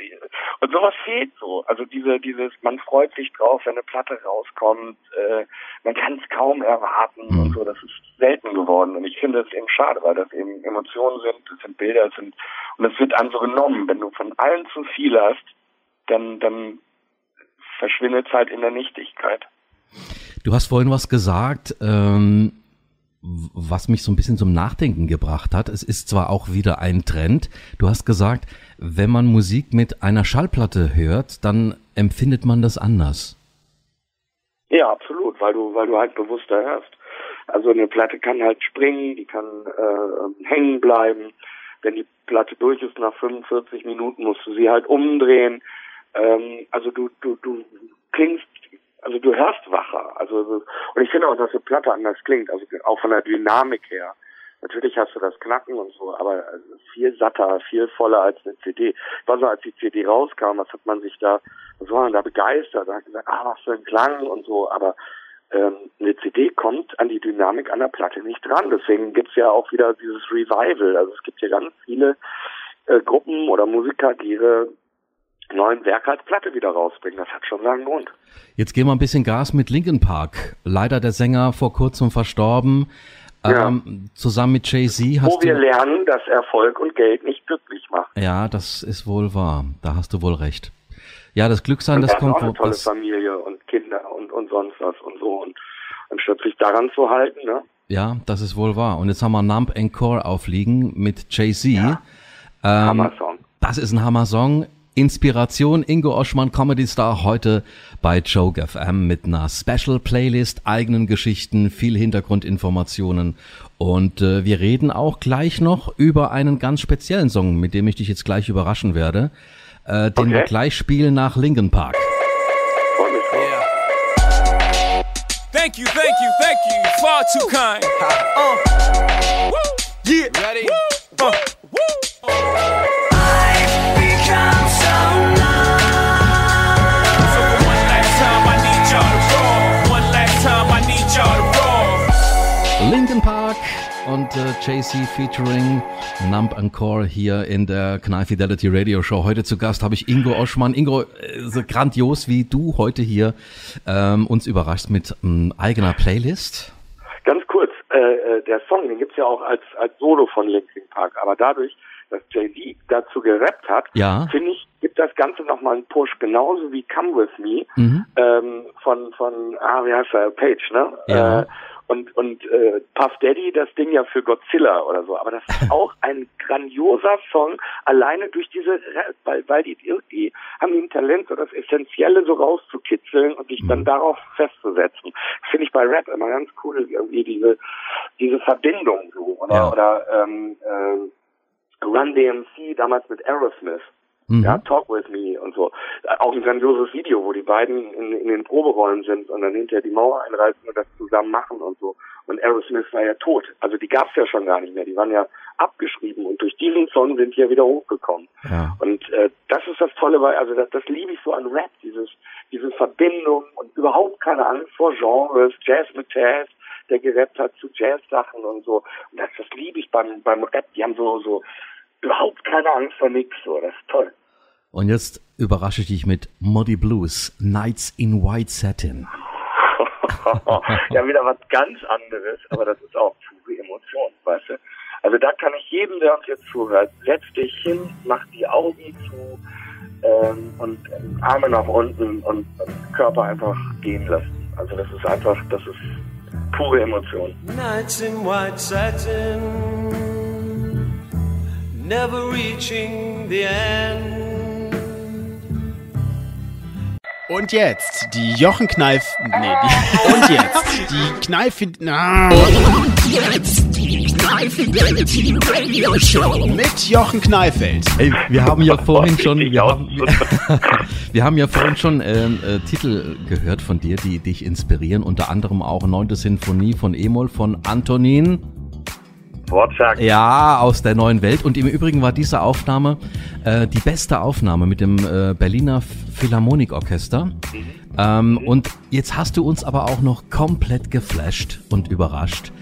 und sowas fehlt so. Also diese, dieses, man freut sich drauf, wenn eine Platte rauskommt, äh, man kann es kaum erwarten mhm. und so. Das ist selten geworden. Und ich finde es eben schade, weil das eben Emotionen sind, das sind Bilder, das sind und es wird einem so genommen. Wenn du von allen zu viel hast, dann, dann verschwindet es halt in der Nichtigkeit. Du hast vorhin was gesagt, ähm, was mich so ein bisschen zum Nachdenken gebracht hat. Es ist zwar auch wieder ein Trend. Du hast gesagt, wenn man Musik mit einer Schallplatte hört, dann empfindet man das anders. Ja, absolut, weil du, weil du halt bewusster hörst. Also eine Platte kann halt springen, die kann äh, hängen bleiben. Wenn die Platte durch ist nach 45 Minuten, musst du sie halt umdrehen. Ähm, also du, du, du klingst also du hörst wacher. Also und ich finde auch, dass eine Platte anders klingt, also auch von der Dynamik her. Natürlich hast du das Knacken und so, aber viel satter, viel voller als eine CD. Ich weiß als die CD rauskam, was hat man sich da, was war man da begeistert? Da hat gesagt, ah, was für ein Klang und so, aber ähm, eine CD kommt an die Dynamik an der Platte nicht dran. Deswegen gibt's ja auch wieder dieses Revival. Also es gibt ja ganz viele äh, Gruppen oder Musiker, die ihre neuen Werk als Platte wieder rausbringen. Das hat schon seinen Grund. Jetzt gehen wir ein bisschen Gas mit Linkin Park. Leider der Sänger vor kurzem verstorben. Ja. Ähm, zusammen mit Jay-Z hast Wo wir lernen, dass Erfolg und Geld nicht glücklich macht. Ja, das ist wohl wahr. Da hast du wohl recht. Ja, das Glücksein, das kommt. Auch eine tolle Familie und und, sonst was und so. Und anstatt sich daran zu halten, ne? Ja, das ist wohl wahr. Und jetzt haben wir Nump Encore aufliegen mit Jay-Z. Ja. Ähm, Hammer-Song. Das ist ein Hammer-Song. Inspiration Ingo Oschmann, Comedy Star, heute bei Joke FM mit einer Special Playlist, eigenen Geschichten, viel Hintergrundinformationen und äh, wir reden auch gleich noch über einen ganz speziellen Song, mit dem ich dich jetzt gleich überraschen werde, äh, den okay. wir gleich spielen nach Linkin Park. Thank you, thank you, thank you. Far too kind. Uh. Woo. Yeah. Ready? Woo. Uh. Und äh, JC featuring Nump Encore hier in der Knall Fidelity Radio Show. Heute zu Gast habe ich Ingo Oschmann. Ingo, äh, so grandios wie du heute hier ähm, uns überraschst mit ähm, eigener Playlist. Ganz kurz, äh, äh der Song, den gibt's ja auch als, als Solo von Linkin Park, aber dadurch, dass Jay-Z dazu gerappt hat, ja. finde ich, gibt das Ganze nochmal einen Push, genauso wie Come With Me mhm. ähm, von, von, ah, wie heißt er, Page, ne? Ja. Äh, und und äh, Puff Daddy das Ding ja für Godzilla oder so. Aber das ist auch ein grandioser Song, alleine durch diese, weil weil die irgendwie haben die ein Talent, so das Essentielle so rauszukitzeln und sich dann mhm. darauf festzusetzen. Finde ich bei Rap immer ganz cool, irgendwie diese diese Verbindung so oder ja. oder ähm, äh, Run DMC damals mit Aerosmith. Mhm. Ja, Talk With Me und so. Auch ein grandioses Video, wo die beiden in, in den Proberäumen sind und dann hinterher die Mauer einreißen und das zusammen machen und so. Und Aerosmith war ja tot. Also die gab's ja schon gar nicht mehr. Die waren ja abgeschrieben und durch diesen Song sind die ja wieder hochgekommen. Ja. Und äh, das ist das Tolle, weil also das, das liebe ich so an Rap, dieses diese Verbindung und überhaupt keine Angst vor Genres, Jazz mit Jazz, der gerappt hat zu Jazz-Sachen und so. Und das, das liebe ich beim beim Rap. Die haben so so überhaupt keine Angst vor nichts. So, das ist toll. Und jetzt überrasche ich dich mit Muddy Blues, Nights in White Satin. ja, wieder was ganz anderes, aber das ist auch pure Emotion, weißt du? Also da kann ich jedem, der uns jetzt zuhört, setz dich hin, mach die Augen zu ähm, und Arme nach unten und, und Körper einfach gehen lassen. Also das ist einfach, das ist pure Emotion. Nights in white satin, never reaching the end. Und jetzt die Jochen Kneif. Nee, die, und jetzt die Kneif. Na. Und jetzt die Kneifidelity Radio Show mit Jochen Kneifeld. Ey, wir haben ja vorhin schon. Wir haben, wir haben ja vorhin schon ähm, äh, Titel gehört von dir, die dich inspirieren. Unter anderem auch Neunte Sinfonie von Emol von Antonin. Wortschlag. Ja, aus der neuen Welt. Und im Übrigen war diese Aufnahme äh, die beste Aufnahme mit dem äh, Berliner Philharmonikorchester. Mhm. Ähm, mhm. Und jetzt hast du uns aber auch noch komplett geflasht und überrascht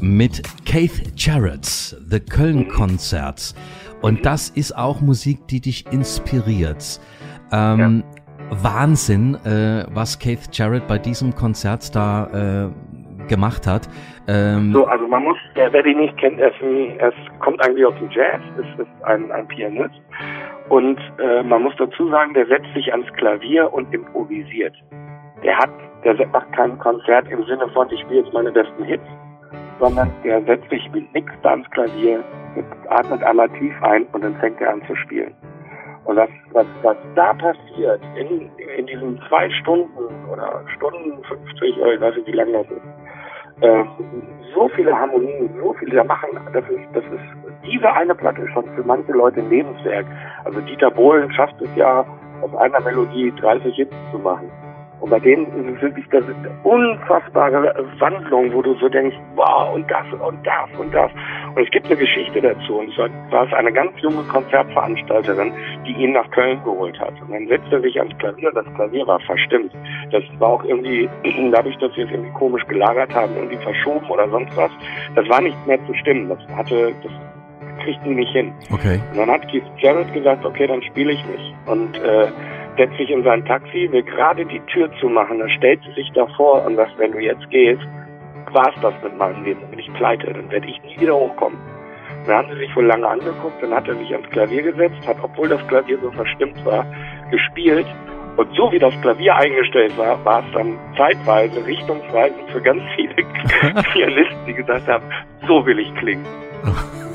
mit Keith Jarrett's The Köln Konzert. Und das ist auch Musik, die dich inspiriert. Ähm, ja. Wahnsinn, äh, was Keith Jarrett bei diesem Konzert da äh, gemacht hat. Ähm so, also man muss, wer, die nicht kennt, er, es kommt eigentlich aus dem Jazz, ist, ist ein, ein Pianist und äh, man muss dazu sagen, der setzt sich ans Klavier und improvisiert. Der hat, der macht kein Konzert im Sinne von, ich spiele jetzt meine besten Hits, sondern der setzt sich mit nichts da ans Klavier, atmet einmal tief ein und dann fängt er an zu spielen. Und das, was, was da passiert in, in diesen zwei Stunden oder Stunden 50, oder ich weiß nicht, wie lange das ist, äh, so viele Harmonien, so viele da machen, das ist, das ist, diese eine Platte ist schon für manche Leute ein Lebenswerk. Also Dieter Bohlen schafft es ja, aus einer Melodie 30 Hits zu machen. Und bei denen ist es wirklich das ist unfassbare Wandlung, wo du so denkst, wow, und das und das und das. Und es gibt eine Geschichte dazu. Und zwar war es eine ganz junge Konzertveranstalterin, die ihn nach Köln geholt hat. Und dann setzte er sich ans Klavier. Das Klavier war verstimmt. Das war auch irgendwie, dadurch, dass wir es irgendwie komisch gelagert haben, irgendwie verschoben oder sonst was. Das war nicht mehr zu stimmen. Das hatte, das kriegt ihn nicht hin. Okay. Und dann hat Keith Jarrett gesagt, okay, dann spiele ich nicht. Und äh, setzt sich in sein Taxi, will gerade die Tür zumachen, dann stellt sie sich davor und sagt, wenn du jetzt gehst, war's das mit meinem Leben, dann bin ich pleite, dann werde ich nie wieder hochkommen. Dann haben sie sich wohl lange angeguckt, dann hat er sich ans Klavier gesetzt, hat, obwohl das Klavier so verstimmt war, gespielt. Und so wie das Klavier eingestellt war, war es dann zeitweise, richtungsweisend für ganz viele Pianisten, die gesagt haben, so will ich klingen.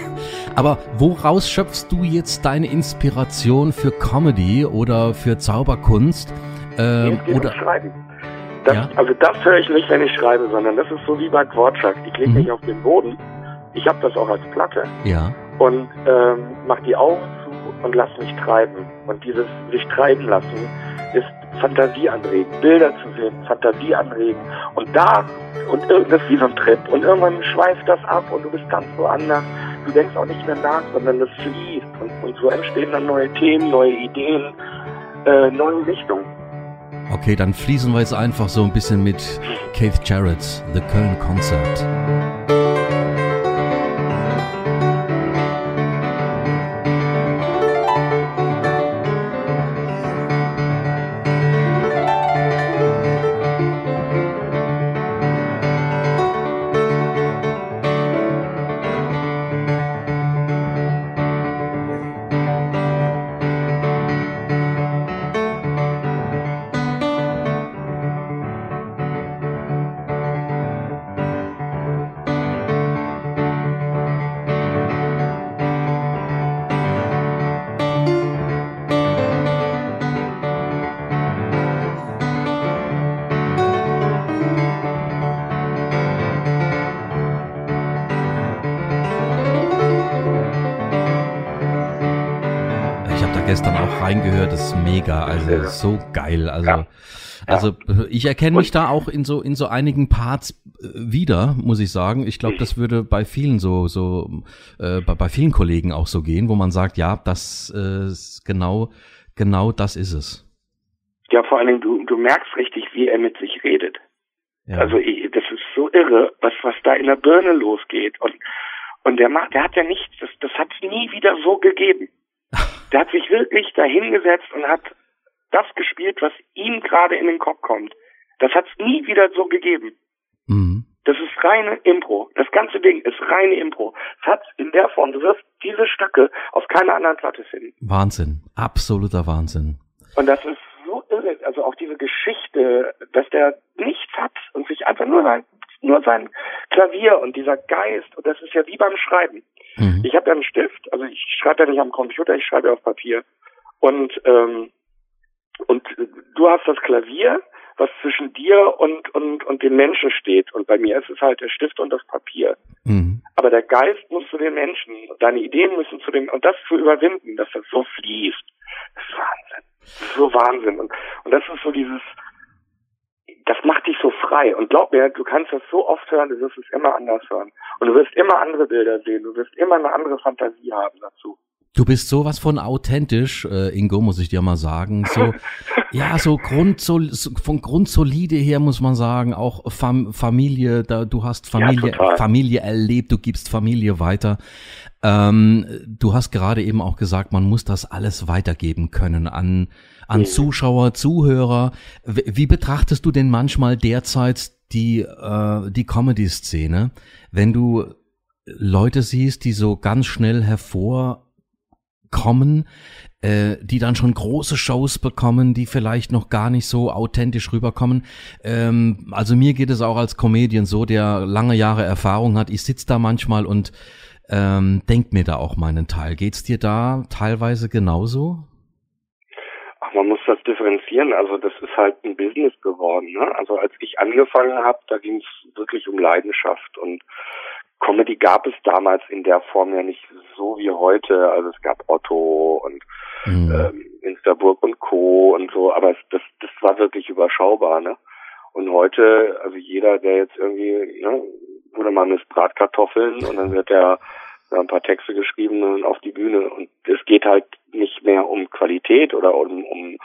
Aber woraus schöpfst du jetzt deine Inspiration für Comedy oder für Zauberkunst? Äh, oder Schreiben. Das, ja? Also das höre ich nicht, wenn ich schreibe, sondern das ist so wie bei Dvorak. Ich lege mhm. mich auf den Boden. Ich habe das auch als Platte. Ja. Und ähm, mach die Augen zu und lass mich treiben. Und dieses sich treiben lassen ist Fantasie anregen, Bilder zu sehen, Fantasie anregen. Und da, und das ist wie so ein Trip. Und irgendwann schweift das ab und du bist ganz woanders du denkst auch nicht mehr nach, sondern das fließt. Und, und so entstehen dann neue Themen, neue Ideen, äh, neue Richtungen. Okay, dann fließen wir jetzt einfach so ein bisschen mit Keith Jarrett's The Köln Concert. Mega, also so geil, also. Ja. Also ich erkenne mich da auch in so in so einigen Parts äh, wieder, muss ich sagen. Ich glaube, das würde bei vielen so so äh, bei, bei vielen Kollegen auch so gehen, wo man sagt, ja, das äh, genau genau das ist es. Ja, vor allen Dingen du du merkst richtig, wie er mit sich redet. Ja. Also das ist so irre, was was da in der Birne losgeht und und der macht, der hat ja nichts, das, das hat es nie wieder so gegeben. Der hat sich wirklich dahingesetzt und hat das gespielt, was ihm gerade in den Kopf kommt. Das hat es nie wieder so gegeben. Mhm. Das ist reine Impro. Das ganze Ding ist reine Impro. Es hat in der Form, du wirst diese Stücke auf keiner anderen Platte finden. Wahnsinn. Absoluter Wahnsinn. Und das ist so irre. Also auch diese Geschichte, dass der nichts hat und sich einfach nur sein, nur sein Klavier und dieser Geist, und das ist ja wie beim Schreiben. Mhm. Ich habe ja einen Stift, also ich schreibe ja nicht am Computer, ich schreibe ja auf Papier. Und ähm, und du hast das Klavier, was zwischen dir und, und, und dem Menschen steht. Und bei mir ist es halt der Stift und das Papier. Mhm. Aber der Geist muss zu den Menschen, deine Ideen müssen zu den, und das zu überwinden, dass das so fließt, das ist Wahnsinn. Das ist so Wahnsinn. Und, und das ist so dieses, das macht dich so frei. Und glaub mir, du kannst das so oft hören, du wirst es immer anders hören. Und du wirst immer andere Bilder sehen, du wirst immer eine andere Fantasie haben dazu. Du bist sowas von authentisch, äh, Ingo, muss ich dir mal sagen. So, ja, so Grund, so, von Grundsolide her muss man sagen, auch Fam Familie, da, du hast Familie, ja, Familie erlebt, du gibst Familie weiter. Ähm, du hast gerade eben auch gesagt, man muss das alles weitergeben können an, an mhm. Zuschauer, Zuhörer. Wie, wie betrachtest du denn manchmal derzeit die, äh, die Comedy-Szene, wenn du Leute siehst, die so ganz schnell hervor kommen, äh, die dann schon große Shows bekommen, die vielleicht noch gar nicht so authentisch rüberkommen. Ähm, also mir geht es auch als Comedian so, der lange Jahre Erfahrung hat. Ich sitze da manchmal und ähm, denk mir da auch meinen Teil. Geht's dir da teilweise genauso? Man muss das differenzieren. Also das ist halt ein Business geworden. Ne? Also als ich angefangen habe, da ging es wirklich um Leidenschaft und Comedy gab es damals in der Form ja nicht so wie heute. Also es gab Otto und mhm. ähm, Insterburg und Co. und so, aber es, das, das war wirklich überschaubar, ne? Und heute, also jeder, der jetzt irgendwie, ne, wurde mal mit Bratkartoffeln und dann wird der ein paar Texte geschrieben und auf die Bühne. Und es geht halt nicht mehr um Qualität oder um, um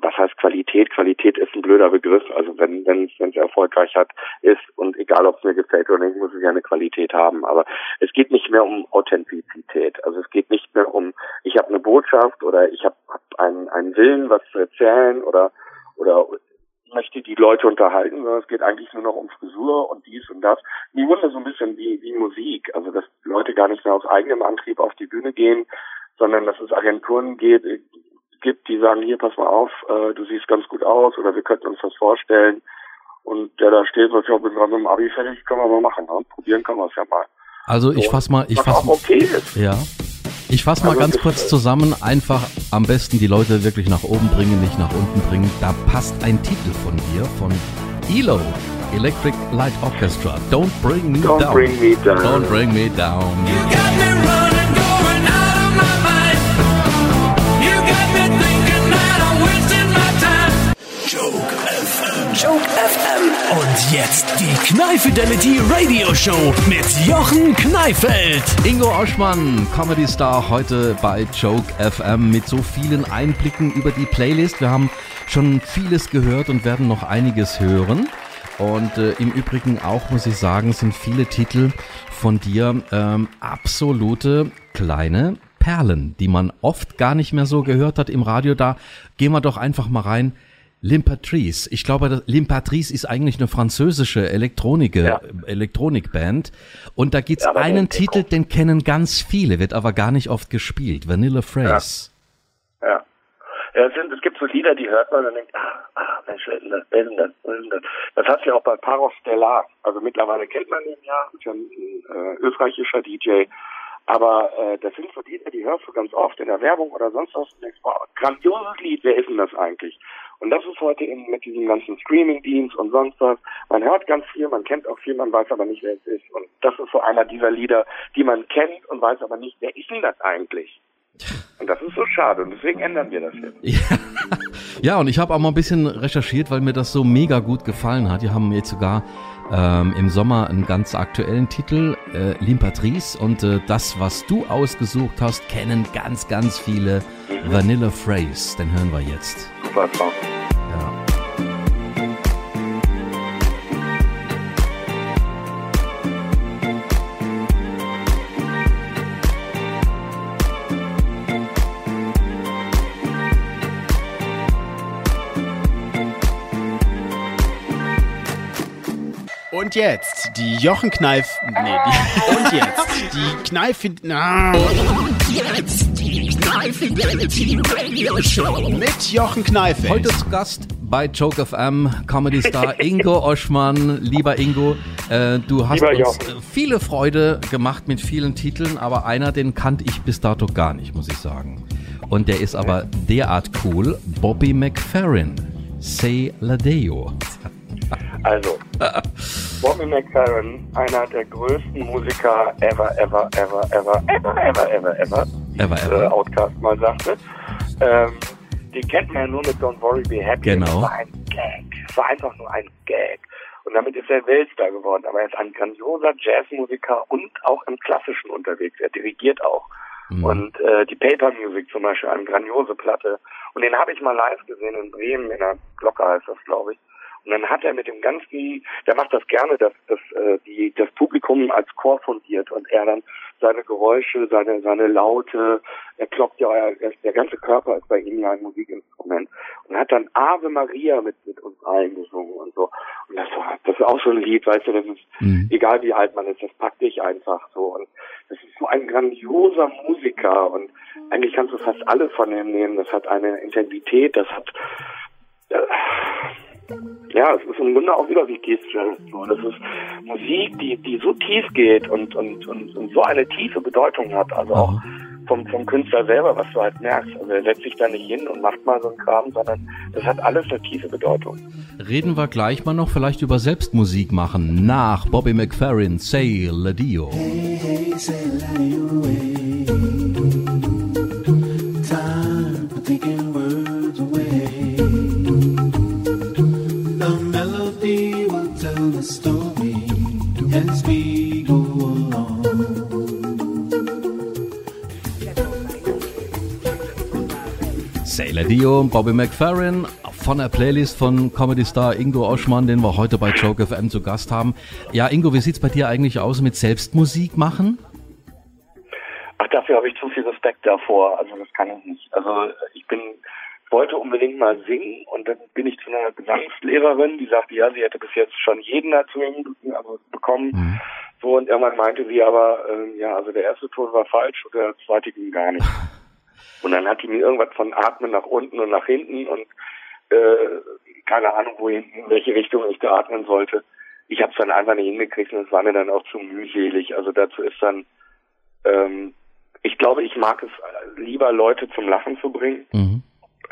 was heißt Qualität? Qualität ist ein blöder Begriff. Also wenn wenn es erfolgreich hat ist und egal ob es mir gefällt oder nicht, muss es ja eine Qualität haben. Aber es geht nicht mehr um Authentizität. Also es geht nicht mehr um ich habe eine Botschaft oder ich habe hab einen einen Willen, was zu erzählen oder oder möchte die Leute unterhalten, sondern es geht eigentlich nur noch um Frisur und dies und das. Im Grunde so ein bisschen wie, wie Musik. Also dass Leute gar nicht mehr aus eigenem Antrieb auf die Bühne gehen, sondern dass es Agenturen geht, gibt, die sagen, hier, pass mal auf, äh, du siehst ganz gut aus oder wir könnten uns das vorstellen. Und der da steht, was ja, bin gerade mit dem Abi fertig, können wir mal machen. Ne? Probieren können wir es ja mal. Also ich fass mal, ich was fass auch okay ist. Ja. Ich fasse mal also ganz kurz zusammen, einfach am besten die Leute wirklich nach oben bringen, nicht nach unten bringen. Da passt ein Titel von dir, von ELO, Electric Light Orchestra. Don't bring me Don't down. Bring me down. Don't bring me down. You got me running, Und jetzt die Kneifidelity Radio Show mit Jochen Kneifeld. Ingo Oschmann, Comedy Star, heute bei Joke FM mit so vielen Einblicken über die Playlist. Wir haben schon vieles gehört und werden noch einiges hören. Und äh, im Übrigen auch, muss ich sagen, sind viele Titel von dir ähm, absolute kleine Perlen, die man oft gar nicht mehr so gehört hat im Radio. Da gehen wir doch einfach mal rein. L'Impatrice. Ich glaube, L'Impatrice ist eigentlich eine französische Elektronik, ja. Elektronikband. Und da gibt's ja, einen Titel, den kennen ganz viele, wird aber gar nicht oft gespielt. Vanilla Phrase. Ja. ja. ja es, sind, es gibt so Lieder, die hört man und denkt, ah, ah Mensch, wer ist denn das? Wer ist denn das? Wer ist denn das? Das hast du ja auch bei Paros Stellar. Also mittlerweile kennt man ihn ja, ist ja ein, ein äh, österreichischer DJ. Aber äh, das sind so Lieder, die hörst du ganz oft in der Werbung oder sonst was. Und denkst, wow, grandioses Lied, wer ist denn das eigentlich? Und das ist heute eben mit diesem ganzen Streaming-Dienst und sonst was. Man hört ganz viel, man kennt auch viel, man weiß aber nicht, wer es ist. Und das ist so einer dieser Lieder, die man kennt und weiß aber nicht, wer ist denn das eigentlich? Und das ist so schade und deswegen ändern wir das jetzt. Ja, ja und ich habe auch mal ein bisschen recherchiert, weil mir das so mega gut gefallen hat. Die haben jetzt sogar ähm, im Sommer einen ganz aktuellen Titel, äh, L'Impatrice. Und äh, das, was du ausgesucht hast, kennen ganz, ganz viele. Mhm. Vanilla Phrase. Den hören wir jetzt. Song. Und jetzt die Jochen Kneif. Nee, die, und jetzt die Kneif. Na. Und jetzt mit Jochen Kneif. Heute zu Gast bei Joke FM Comedy Star Ingo Oschmann. Lieber Ingo, äh, du hast Lieber uns Jochen. viele Freude gemacht mit vielen Titeln, aber einer, den kannte ich bis dato gar nicht, muss ich sagen. Und der ist aber derart cool. Bobby McFerrin. Say Ladeo. Also, Bobby McFerrin, einer der größten Musiker ever, ever, ever, ever, ever, ever, ever, ever, ever, ever. Äh, Outcast mal sagte. Ähm, den kennt man ja nur mit Don't Worry Be Happy. Genau. Das war ein Gag. Das war einfach nur ein Gag. Und damit ist er Weltstar geworden. Aber er ist ein grandioser Jazzmusiker und auch im Klassischen unterwegs. Er dirigiert auch. Mhm. Und äh, die Paper Music zum Beispiel, eine grandiose Platte. Und den habe ich mal live gesehen in Bremen, in der Glocke heißt das, glaube ich. Und dann hat er mit dem ganzen, der macht das gerne, dass, dass äh, die, das Publikum als Chor fundiert und er dann seine Geräusche, seine, seine Laute, er kloppt ja, er, der ganze Körper ist bei ihm ja ein Musikinstrument und hat dann Ave Maria mit, mit uns allen gesungen und so. Und das war, das ist auch so ein Lied, weißt du, das ist, mhm. egal wie alt man ist, das packt dich einfach so und das ist so ein grandioser Musiker und eigentlich kannst du fast alles von ihm nehmen. Das hat eine Intensität, das hat, äh, ja, es ist im Grunde auch wieder wie Keith Jarrett. So. Das ist Musik, die, die so tief geht und, und, und, und so eine tiefe Bedeutung hat. Also auch vom, vom Künstler selber, was du halt merkst. Also er setzt sich da nicht hin und macht mal so einen Kram, sondern das hat alles eine tiefe Bedeutung. Reden wir gleich mal noch vielleicht über Selbstmusik machen. Nach Bobby McFerrin, Say Ladio. Hey, hey, say la Sailor Dio, Bobby McFerrin von der Playlist von Comedy Star Ingo Oschmann, den wir heute bei Joke FM zu Gast haben. Ja, Ingo, wie sieht's bei dir eigentlich aus mit Selbstmusik machen? Ach, dafür habe ich zu viel Respekt davor. Also das kann ich nicht. Also ich bin wollte unbedingt mal singen und dann bin ich zu einer Gesangslehrerin, die sagte, ja, sie hätte bis jetzt schon jeden dazu also bekommen. Mhm. So und irgendwann meinte sie aber, äh, ja, also der erste Ton war falsch und der zweite ging gar nicht. Und dann hat die mir irgendwas von Atmen nach unten und nach hinten und äh, keine Ahnung, wohin, in welche Richtung ich da atmen sollte. Ich habe es dann einfach nicht hingekriegt und es war mir dann auch zu mühselig. Also dazu ist dann, ähm, ich glaube, ich mag es lieber, Leute zum Lachen zu bringen. Mhm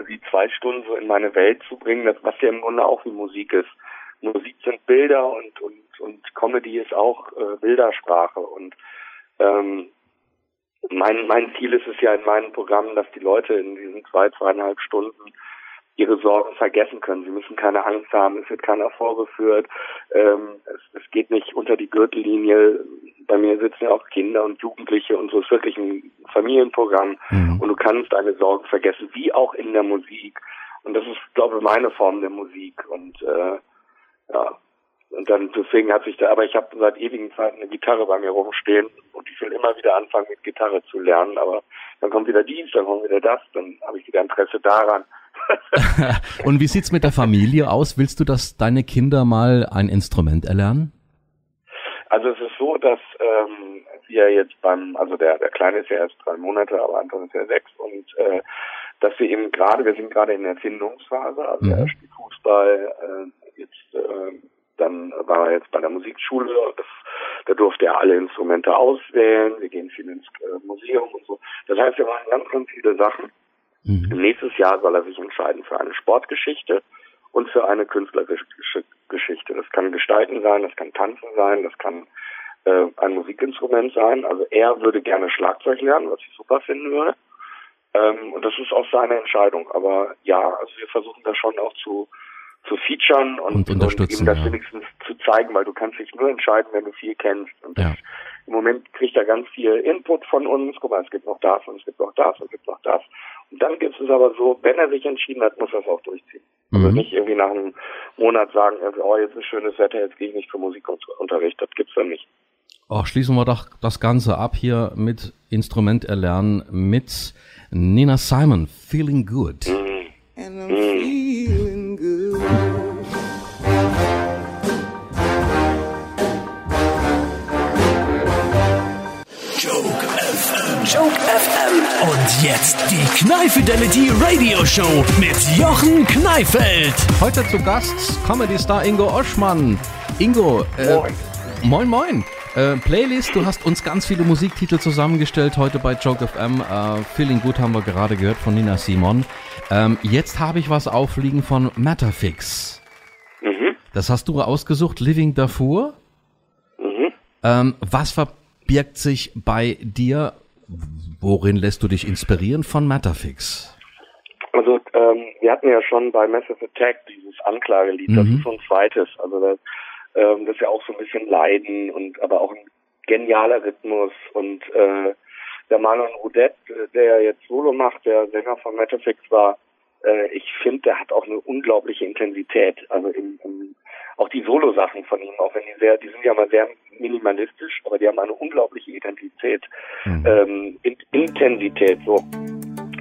die zwei Stunden so in meine Welt zu bringen, das, was ja im Grunde auch wie Musik ist. Musik sind Bilder und und und Comedy ist auch äh, Bildersprache und ähm, mein mein Ziel ist es ja in meinen Programmen, dass die Leute in diesen zwei zweieinhalb Stunden ihre Sorgen vergessen können. Sie müssen keine Angst haben, es wird keiner vorgeführt, ähm, es, es geht nicht unter die Gürtellinie. Bei mir sitzen ja auch Kinder und Jugendliche und so ist wirklich ein Familienprogramm mhm. und du kannst deine Sorgen vergessen, wie auch in der Musik. Und das ist, glaube ich, meine Form der Musik. Und äh, ja, und dann deswegen hat sich da, aber ich habe seit ewigen Zeiten eine Gitarre bei mir rumstehen und ich will immer wieder anfangen mit Gitarre zu lernen, aber dann kommt wieder dies, dann kommt wieder das, dann habe ich wieder Interesse daran. und wie sieht's mit der Familie aus? Willst du, dass deine Kinder mal ein Instrument erlernen? Also es ist so, dass ähm, wir jetzt beim, also der, der Kleine ist ja erst drei Monate, aber Anton ist ja sechs und äh, dass wir eben gerade, wir sind gerade in der Findungsphase, also mhm. er spielt Fußball, äh, jetzt äh, dann war er jetzt bei der Musikschule, das, da durfte er alle Instrumente auswählen, wir gehen viel ins äh, Museum und so. Das heißt, wir machen ganz, ganz viele Sachen. Mhm. Nächstes Jahr soll er sich entscheiden für eine Sportgeschichte und für eine künstlerische Geschichte. Das kann Gestalten sein, das kann Tanzen sein, das kann äh, ein Musikinstrument sein. Also er würde gerne Schlagzeug lernen, was ich super finden würde. Ähm, und das ist auch seine Entscheidung. Aber ja, also wir versuchen das schon auch zu, zu featuren und, Und unterstützen, ihm das ja. wenigstens zu zeigen, weil du kannst dich nur entscheiden, wenn du viel kennst. Und das, Ja. im Moment kriegt er ganz viel Input von uns. Guck mal, es gibt noch das und es gibt noch das und es gibt noch das. Und dann gibt es aber so, wenn er sich entschieden hat, muss er es auch durchziehen. Also Mhm. nicht irgendwie nach einem Monat sagen, oh, jetzt ist schönes Wetter, jetzt gehe ich nicht zum Musikunterricht. Das gibt's dann nicht. Oh, schließen wir doch das Ganze ab hier mit Instrument erlernen mit Nina Simon, Feeling Good. And Und jetzt die Kneiff Fidelity Radio Show mit Jochen Kneifeld. Heute zu Gast Comedy Star Ingo Oschmann. Ingo, äh, Moin. moin moin. Äh, Playlist, du hast uns ganz viele Musiktitel zusammengestellt heute bei Joke FM. Äh, Feeling Good haben wir gerade gehört von Nina Simon. Ähm, jetzt habe ich was aufliegen von Matterfix. Mhm. Das hast du ausgesucht, Living Darfur. Mhm. Ähm, was verbirgt sich bei dir? Worin lässt du dich inspirieren von Matterfix? Also ähm, wir hatten ja schon bei Massive Attack dieses Anklagelied, das Mhm. ist so ein zweites. Also das, ähm, das ist ja auch so ein bisschen Leiden und aber auch ein genialer Rhythmus und äh, der Marlon Rudet, äh, der ja jetzt Solo macht, der Sänger von Metafix war, äh, ich finde, der hat auch eine unglaubliche Intensität. Also im, im, auch die Solo-Sachen von ihm, auch wenn die sehr, die sind ja mal sehr minimalistisch, aber die haben eine unglaubliche Identität, ähm, in, Intensität, so.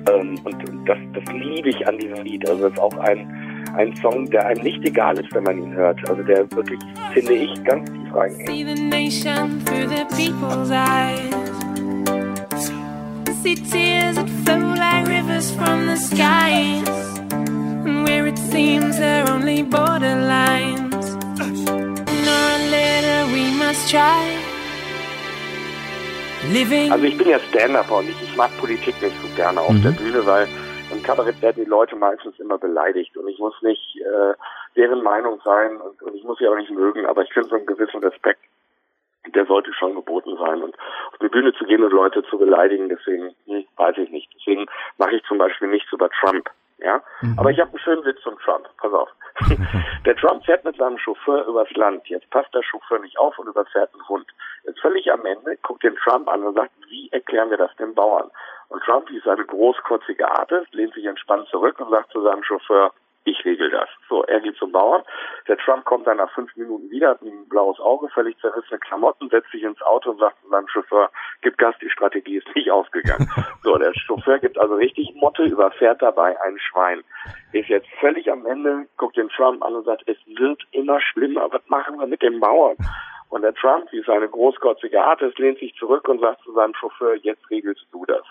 Ähm, und das, das liebe ich an diesem Lied. Also das ist auch ein, ein Song, der einem nicht egal ist, wenn man ihn hört. Also der wirklich, finde ich, ganz tief reingeht. See the nation through the people's eyes. See tears that flow like rivers from the skies. And where it seems there are only borderlines. Also ich bin ja Stand-Upper und ich, ich mag Politik nicht so gerne auf der Bühne, weil im Kabarett werden die Leute meistens immer beleidigt und ich muss nicht äh, deren Meinung sein und, und ich muss sie auch nicht mögen, aber ich finde so einen gewissen Respekt, der sollte schon geboten sein und auf die Bühne zu gehen und Leute zu beleidigen, deswegen hm, weiß ich nicht. Deswegen mache ich zum Beispiel nichts über Trump. Ja, aber ich habe einen schönen Witz zum Trump. Pass auf. der Trump fährt mit seinem Chauffeur übers Land. Jetzt passt der Chauffeur nicht auf und überfährt einen Hund. Jetzt völlig am Ende guckt den Trump an und sagt, wie erklären wir das den Bauern? Und Trump, wie seine großkotzige Art ist, lehnt sich entspannt zurück und sagt zu seinem Chauffeur, ich regel das. So, er geht zum Bauern. Der Trump kommt dann nach fünf Minuten wieder, hat ein blaues Auge, völlig zerrissene Klamotten, setzt sich ins Auto und sagt zu seinem Chauffeur, gib Gas, die Strategie ist nicht aufgegangen. so, der Chauffeur gibt also richtig Motte, überfährt dabei ein Schwein. Ist jetzt völlig am Ende, guckt den Trump an und sagt, es wird immer schlimmer, was machen wir mit dem Bauern? Und der Trump, wie seine großkotzige Art ist, lehnt sich zurück und sagt zu seinem Chauffeur, jetzt regelst du das.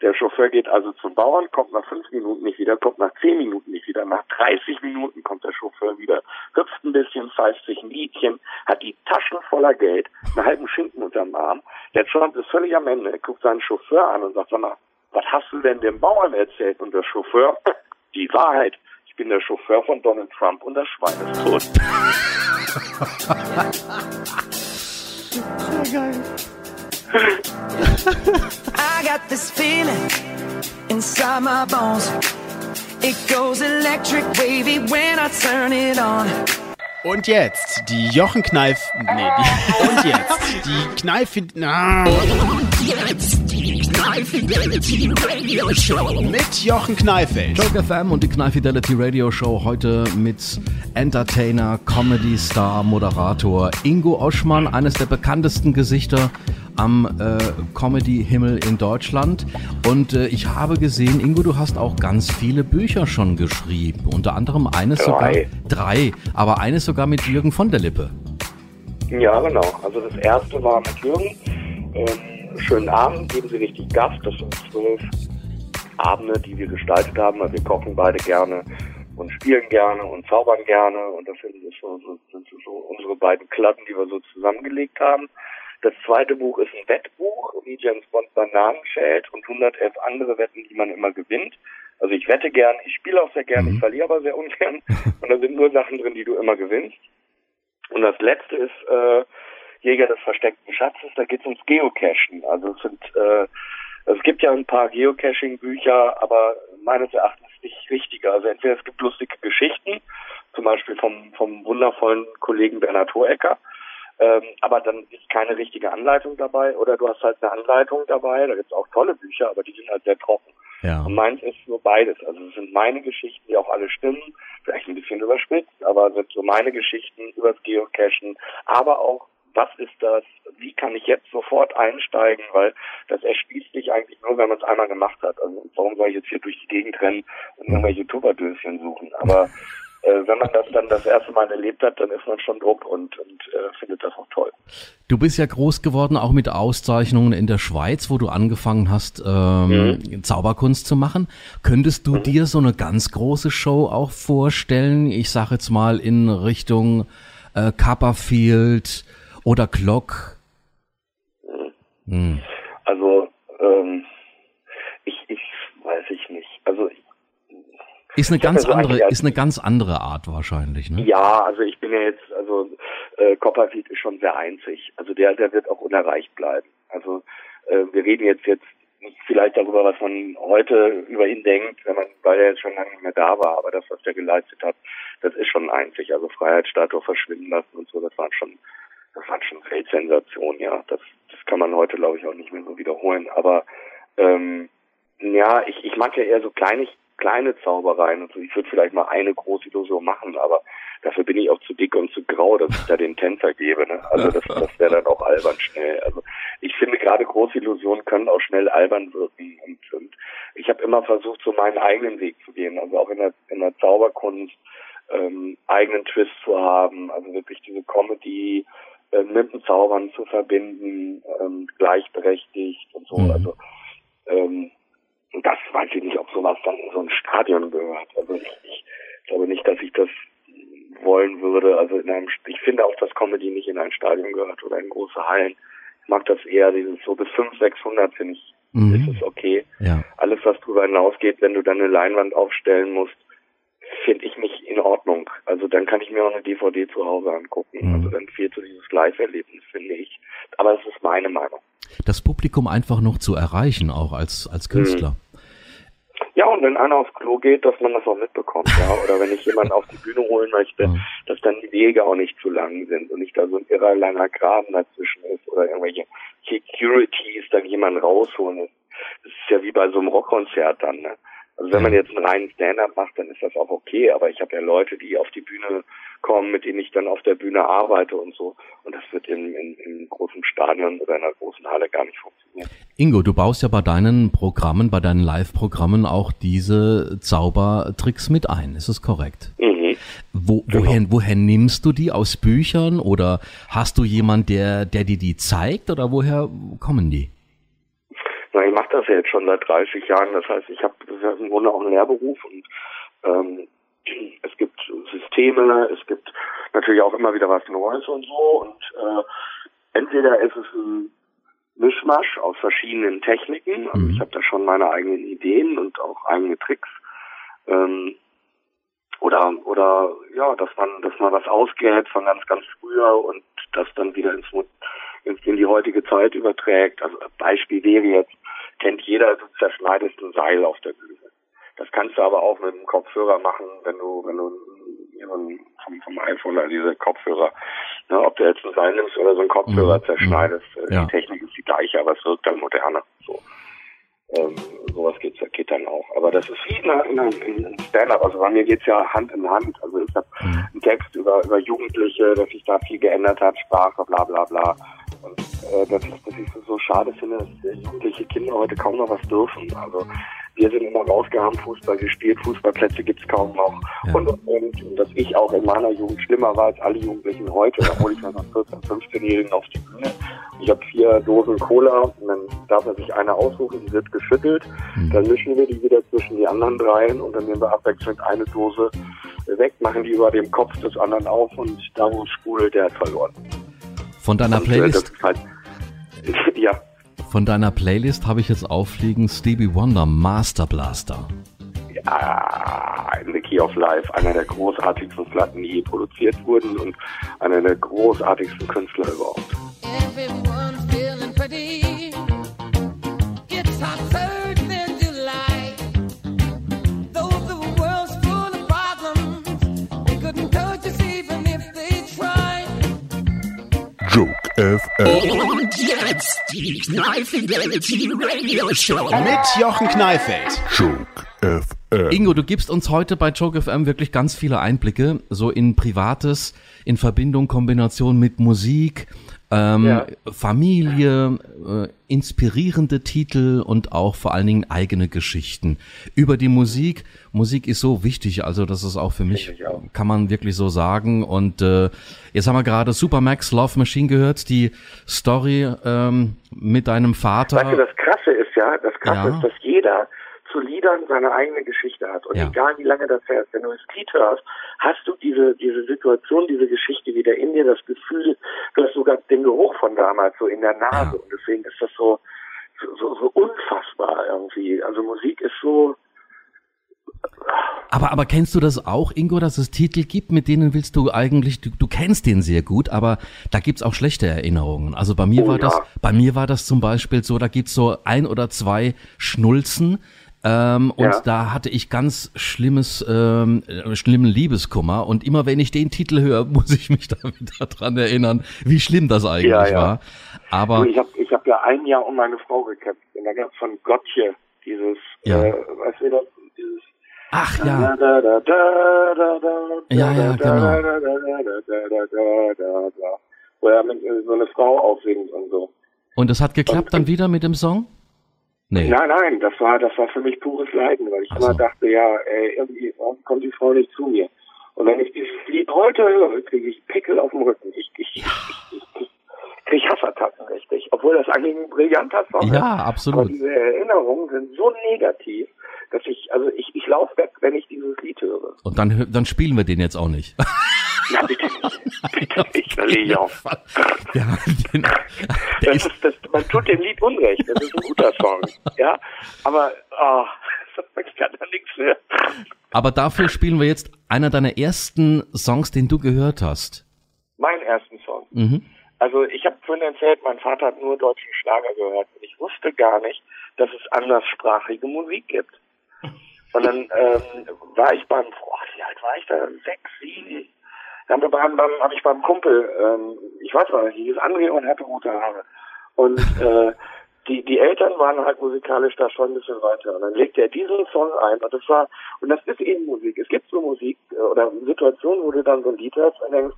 Der Chauffeur geht also zum Bauern, kommt nach fünf Minuten nicht wieder, kommt nach zehn Minuten nicht wieder, nach 30 Minuten kommt der Chauffeur wieder, hüpft ein bisschen, pfeift sich ein Liedchen, hat die Taschen voller Geld, einen halben Schinken unterm Arm. Der Trump ist völlig am Ende, er guckt seinen Chauffeur an und sagt, sag mal, was hast du denn dem Bauern erzählt? Und der Chauffeur, die Wahrheit. Ich bin der Chauffeur von Donald Trump und das Schwein ist tot. I got this feeling inside my bones. It goes electric wavy when I turn it on. Und jetzt die Jochen Kneif. Nee, die, und jetzt die Kneif. Na. Mit Jochen Kneifeld. Joke FM und die Knall Fidelity Radio Show heute mit Entertainer, Comedy Star, Moderator Ingo Oschmann, eines der bekanntesten Gesichter am äh, Comedy-Himmel in Deutschland. Und äh, ich habe gesehen, Ingo, du hast auch ganz viele Bücher schon geschrieben. Unter anderem eines Drei. sogar. Drei. Aber eines sogar mit Jürgen von der Lippe. Ja, genau. Also das erste war mit Jürgen. Ähm, schönen Abend, geben Sie richtig Gas. Das sind zwölf Abende, die wir gestaltet haben. Also wir kochen beide gerne und spielen gerne und zaubern gerne. Und das sind so, so, sind so unsere beiden Klatten, die wir so zusammengelegt haben. Das zweite Buch ist ein Wettbuch, wie James Bond Bananen schält und 111 andere Wetten, die man immer gewinnt. Also ich wette gern, ich spiele auch sehr gern, ich verliere aber sehr ungern. Und da sind nur Sachen drin, die du immer gewinnst. Und das letzte ist äh, Jäger des versteckten Schatzes, da geht es ums Geocachen. Also es sind äh, Es gibt ja ein paar Geocaching-Bücher, aber meines Erachtens nicht richtige. Also entweder es gibt lustige Geschichten, zum Beispiel vom, vom wundervollen Kollegen Bernhard Hohecker, ähm, aber dann ist keine richtige Anleitung dabei oder du hast halt eine Anleitung dabei, da gibt es auch tolle Bücher, aber die sind halt sehr trocken. Ja. Und meins ist nur beides. Also es sind meine Geschichten, die auch alle stimmen, vielleicht ein bisschen überspitzt, aber sind so meine Geschichten übers Geocachen, aber auch was ist das, wie kann ich jetzt sofort einsteigen, weil das erschließt sich eigentlich nur, wenn man es einmal gemacht hat. Also warum soll ich jetzt hier durch die Gegend rennen und irgendwelche Tupperdöschen suchen? Aber äh, wenn man das dann das erste Mal erlebt hat, dann ist man schon druck und, und äh, findet das auch toll. Du bist ja groß geworden, auch mit Auszeichnungen in der Schweiz, wo du angefangen hast, ähm, mhm. Zauberkunst zu machen. Könntest du mhm. dir so eine ganz große Show auch vorstellen? Ich sage jetzt mal in Richtung äh, Copperfield oder Glock? Mhm. Mhm. Also ähm, ich, ich weiß ich nicht. Also ich ist eine ganz also andere, ist eine ganz andere Art wahrscheinlich, ne? Ja, also ich bin ja jetzt, also äh, Copperfield ist schon sehr einzig. Also der, der wird auch unerreicht bleiben. Also äh, wir reden jetzt jetzt nicht vielleicht darüber, was man heute über ihn denkt, wenn man, weil er jetzt schon lange nicht mehr da war, aber das, was der geleistet hat, das ist schon einzig. Also Freiheitsstatue verschwinden lassen und so, das waren schon, das waren schon Weltsensationen, ja. Das, das kann man heute, glaube ich, auch nicht mehr so wiederholen. Aber ähm, ja, ich, ich mag ja eher so kleinig, kleine Zaubereien und so. Ich würde vielleicht mal eine große Illusion machen, aber dafür bin ich auch zu dick und zu grau, dass ich da den Tänzer gebe. Ne? Also das, das wäre dann auch albern schnell. Also ich finde gerade große Illusionen können auch schnell albern wirken und, und ich habe immer versucht, so meinen eigenen Weg zu gehen. Also auch in der, in der Zauberkunst ähm, eigenen Twist zu haben, also wirklich diese Comedy äh, mit dem Zaubern zu verbinden, ähm, gleichberechtigt und so. Mhm. Also ähm, das weiß ich nicht, ob sowas dann in so ein Stadion gehört. Also ich, ich glaube nicht, dass ich das wollen würde. Also in einem, ich finde auch, dass Comedy nicht in ein Stadion gehört oder in große Hallen. Ich mag das eher, dieses so bis 500, 600 finde ich, mhm. ist es okay. Ja. Alles, was darüber hinausgeht, wenn du dann eine Leinwand aufstellen musst, finde ich nicht in Ordnung. Also dann kann ich mir auch eine DVD zu Hause angucken. Mhm. Also dann fehlt so dieses Live-Erlebnis, finde ich. Aber es ist meine Meinung. Das Publikum einfach noch zu erreichen, auch als, als Künstler. Mhm. Ja, und wenn einer aufs Klo geht, dass man das auch mitbekommt, ja. Oder wenn ich jemanden auf die Bühne holen möchte, mhm. dass dann die Wege auch nicht zu lang sind und nicht da so ein irrer langer Graben dazwischen ist oder irgendwelche Securities dann jemanden rausholen. Das ist ja wie bei so einem Rockkonzert dann, ne? Also wenn man jetzt einen reinen Stand-up macht, dann ist das auch okay, aber ich habe ja Leute, die auf die Bühne kommen, mit denen ich dann auf der Bühne arbeite und so. Und das wird in, in, in großen Stadion oder in einer großen Halle gar nicht funktionieren. Ingo, du baust ja bei deinen Programmen, bei deinen Live-Programmen auch diese Zaubertricks mit ein. Ist es korrekt? Mhm. Wo, genau. woher, woher nimmst du die? Aus Büchern oder hast du jemand, der, der dir die zeigt oder woher kommen die? Na, ich mache das ja jetzt schon seit 30 Jahren. Das heißt, ich habe ja im Grunde auch einen Lehrberuf und ähm, es gibt Systeme, es gibt natürlich auch immer wieder was Neues und so. Und äh, entweder ist es ein Mischmasch aus verschiedenen Techniken. Also ich habe da schon meine eigenen Ideen und auch eigene Tricks. Ähm, oder oder ja, dass man dass man was ausgräbt von ganz ganz früher und das dann wieder ins, ins in die heutige Zeit überträgt. Also Beispiel wäre jetzt kennt jeder, du zerschneidest ein Seil auf der Bühne. Das kannst du aber auch mit einem Kopfhörer machen, wenn du, wenn du vom, vom iPhone oder diese Kopfhörer, ne, ob du jetzt ein Seil nimmst oder so einen Kopfhörer mhm. zerschneidest, äh, ja. die Technik ist die gleiche, aber es wirkt dann moderner. So. Ähm, sowas geht's, geht dann auch. Aber das ist wie in, in, in Stand-up. Also bei mir geht's ja Hand in Hand. Also ich habe mhm. einen Text über, über Jugendliche, dass sich da viel geändert hat, Sprache, bla bla bla. Und äh, dass, ich, dass ich so schade finde, dass jugendliche Kinder heute kaum noch was dürfen. Also wir sind immer rausgehauen, Fußball gespielt, Fußballplätze gibt's kaum noch. Ja. Und, und, und dass ich auch in meiner Jugend schlimmer war als alle Jugendlichen heute. Da hole ich noch 14-, 15-Jährigen auf die Bühne. Ich habe vier Dosen Cola und dann darf er sich eine aussuchen, die wird geschüttelt. Mhm. Dann mischen wir die wieder zwischen die anderen dreien und dann nehmen wir abwechselnd eine Dose weg, machen die über dem Kopf des anderen auf und da wo es sprudelt, der hat verloren. Von deiner und, äh, Playlist? Halt, ja. Von deiner Playlist habe ich jetzt aufliegen Stevie Wonder Master Blaster. Ja, in The Key of Life, einer der großartigsten Platten, die je produziert wurden und einer der großartigsten Künstler überhaupt. FM. Und jetzt die Knife Fidelity Radio Show mit Jochen Kneifeld. Joke FM. Ingo, du gibst uns heute bei Joke FM wirklich ganz viele Einblicke, so in Privates, in Verbindung, Kombination mit Musik, ähm, Ja. Familie, äh, inspirierende Titel und auch vor allen Dingen eigene Geschichten. Über die Musik, Musik ist so wichtig, also das ist auch für mich, ich auch. kann man wirklich so sagen. Und äh, jetzt haben wir gerade Supermax Love Machine gehört, die Story ähm, mit deinem Vater. Weißt du, das Krasse ist ja, das Krasse Ja. ist, dass jeder zu Liedern seine eigene Geschichte hat. Und Ja. egal wie lange das her ist, wenn du das Lied hörst, hast du diese, diese Situation, diese Geschichte wieder in dir, das Gefühl, du hast sogar den Geruch von damals so in der Nase. Ja. Und deswegen ist das so, so, so, so unfassbar irgendwie. Also Musik ist so, Aber, aber kennst du das auch, Ingo, dass es Titel gibt, mit denen willst du eigentlich, du, du kennst den sehr gut, aber da gibt's auch schlechte Erinnerungen. Also bei mir Oh war ja. das, bei mir war das zum Beispiel so, da gibt's so ein oder zwei Schnulzen, ähm, und ja. da hatte ich ganz schlimmes, ähm, schlimmen Liebeskummer. Und immer wenn ich den Titel höre, muss ich mich da wieder dran erinnern, wie schlimm das eigentlich ja, ja. war. Aber ich habe ich hab ja ein Jahr um meine Frau gekämpft. Und dann gab von Gottje dieses, ja. äh, weißt du, dieses Ach ja. Ja, ja, genau. Wo er mit so eine Frau aufsingt und so. Und das hat geklappt dann wieder mit dem Song? Nee. Nein, nein, das war, das war für mich pures Leiden, weil ich Ach immer so. dachte, ja, ey, irgendwie warum kommt die Frau nicht zu mir. Und wenn ich dieses Lied heute höre, kriege ich Pickel auf dem Rücken. Ich, ich, ich, ich, ich kriege Hassattacken richtig. Obwohl das eigentlich ein brillanter Song ist. Ja, Aber absolut. diese Erinnerungen sind so negativ, dass ich, also ich, ich laufe weg, wenn ich dieses Lied höre. Und dann, dann spielen wir den jetzt auch nicht. Na bitte nicht. Bitte nicht, da lege ich auf. Ja, den, Das ist, das, man tut dem Lied Unrecht. Das ist ein guter Song. Ja, aber oh, ich kann da nichts mehr. aber dafür spielen wir jetzt einer deiner ersten Songs, den du gehört hast. Meinen ersten Song. Mhm. Also ich habe vorhin erzählt, mein Vater hat nur deutschen Schlager gehört und ich wusste gar nicht, dass es anderssprachige Musik gibt. Und dann ähm, war ich beim, boah, wie alt war ich da? Sechs, sieben. Dann haben wir beim, beim, habe ich beim Kumpel, ähm, ich weiß noch nicht, hieß André und hatte rote Haare. Und äh, die, die Eltern waren halt musikalisch da schon ein bisschen weiter. Und dann legte er diesen Song ein und das war, und das ist eben Musik. Es gibt so Musik äh, oder Situationen, wo du dann so ein Lied hörst und denkst,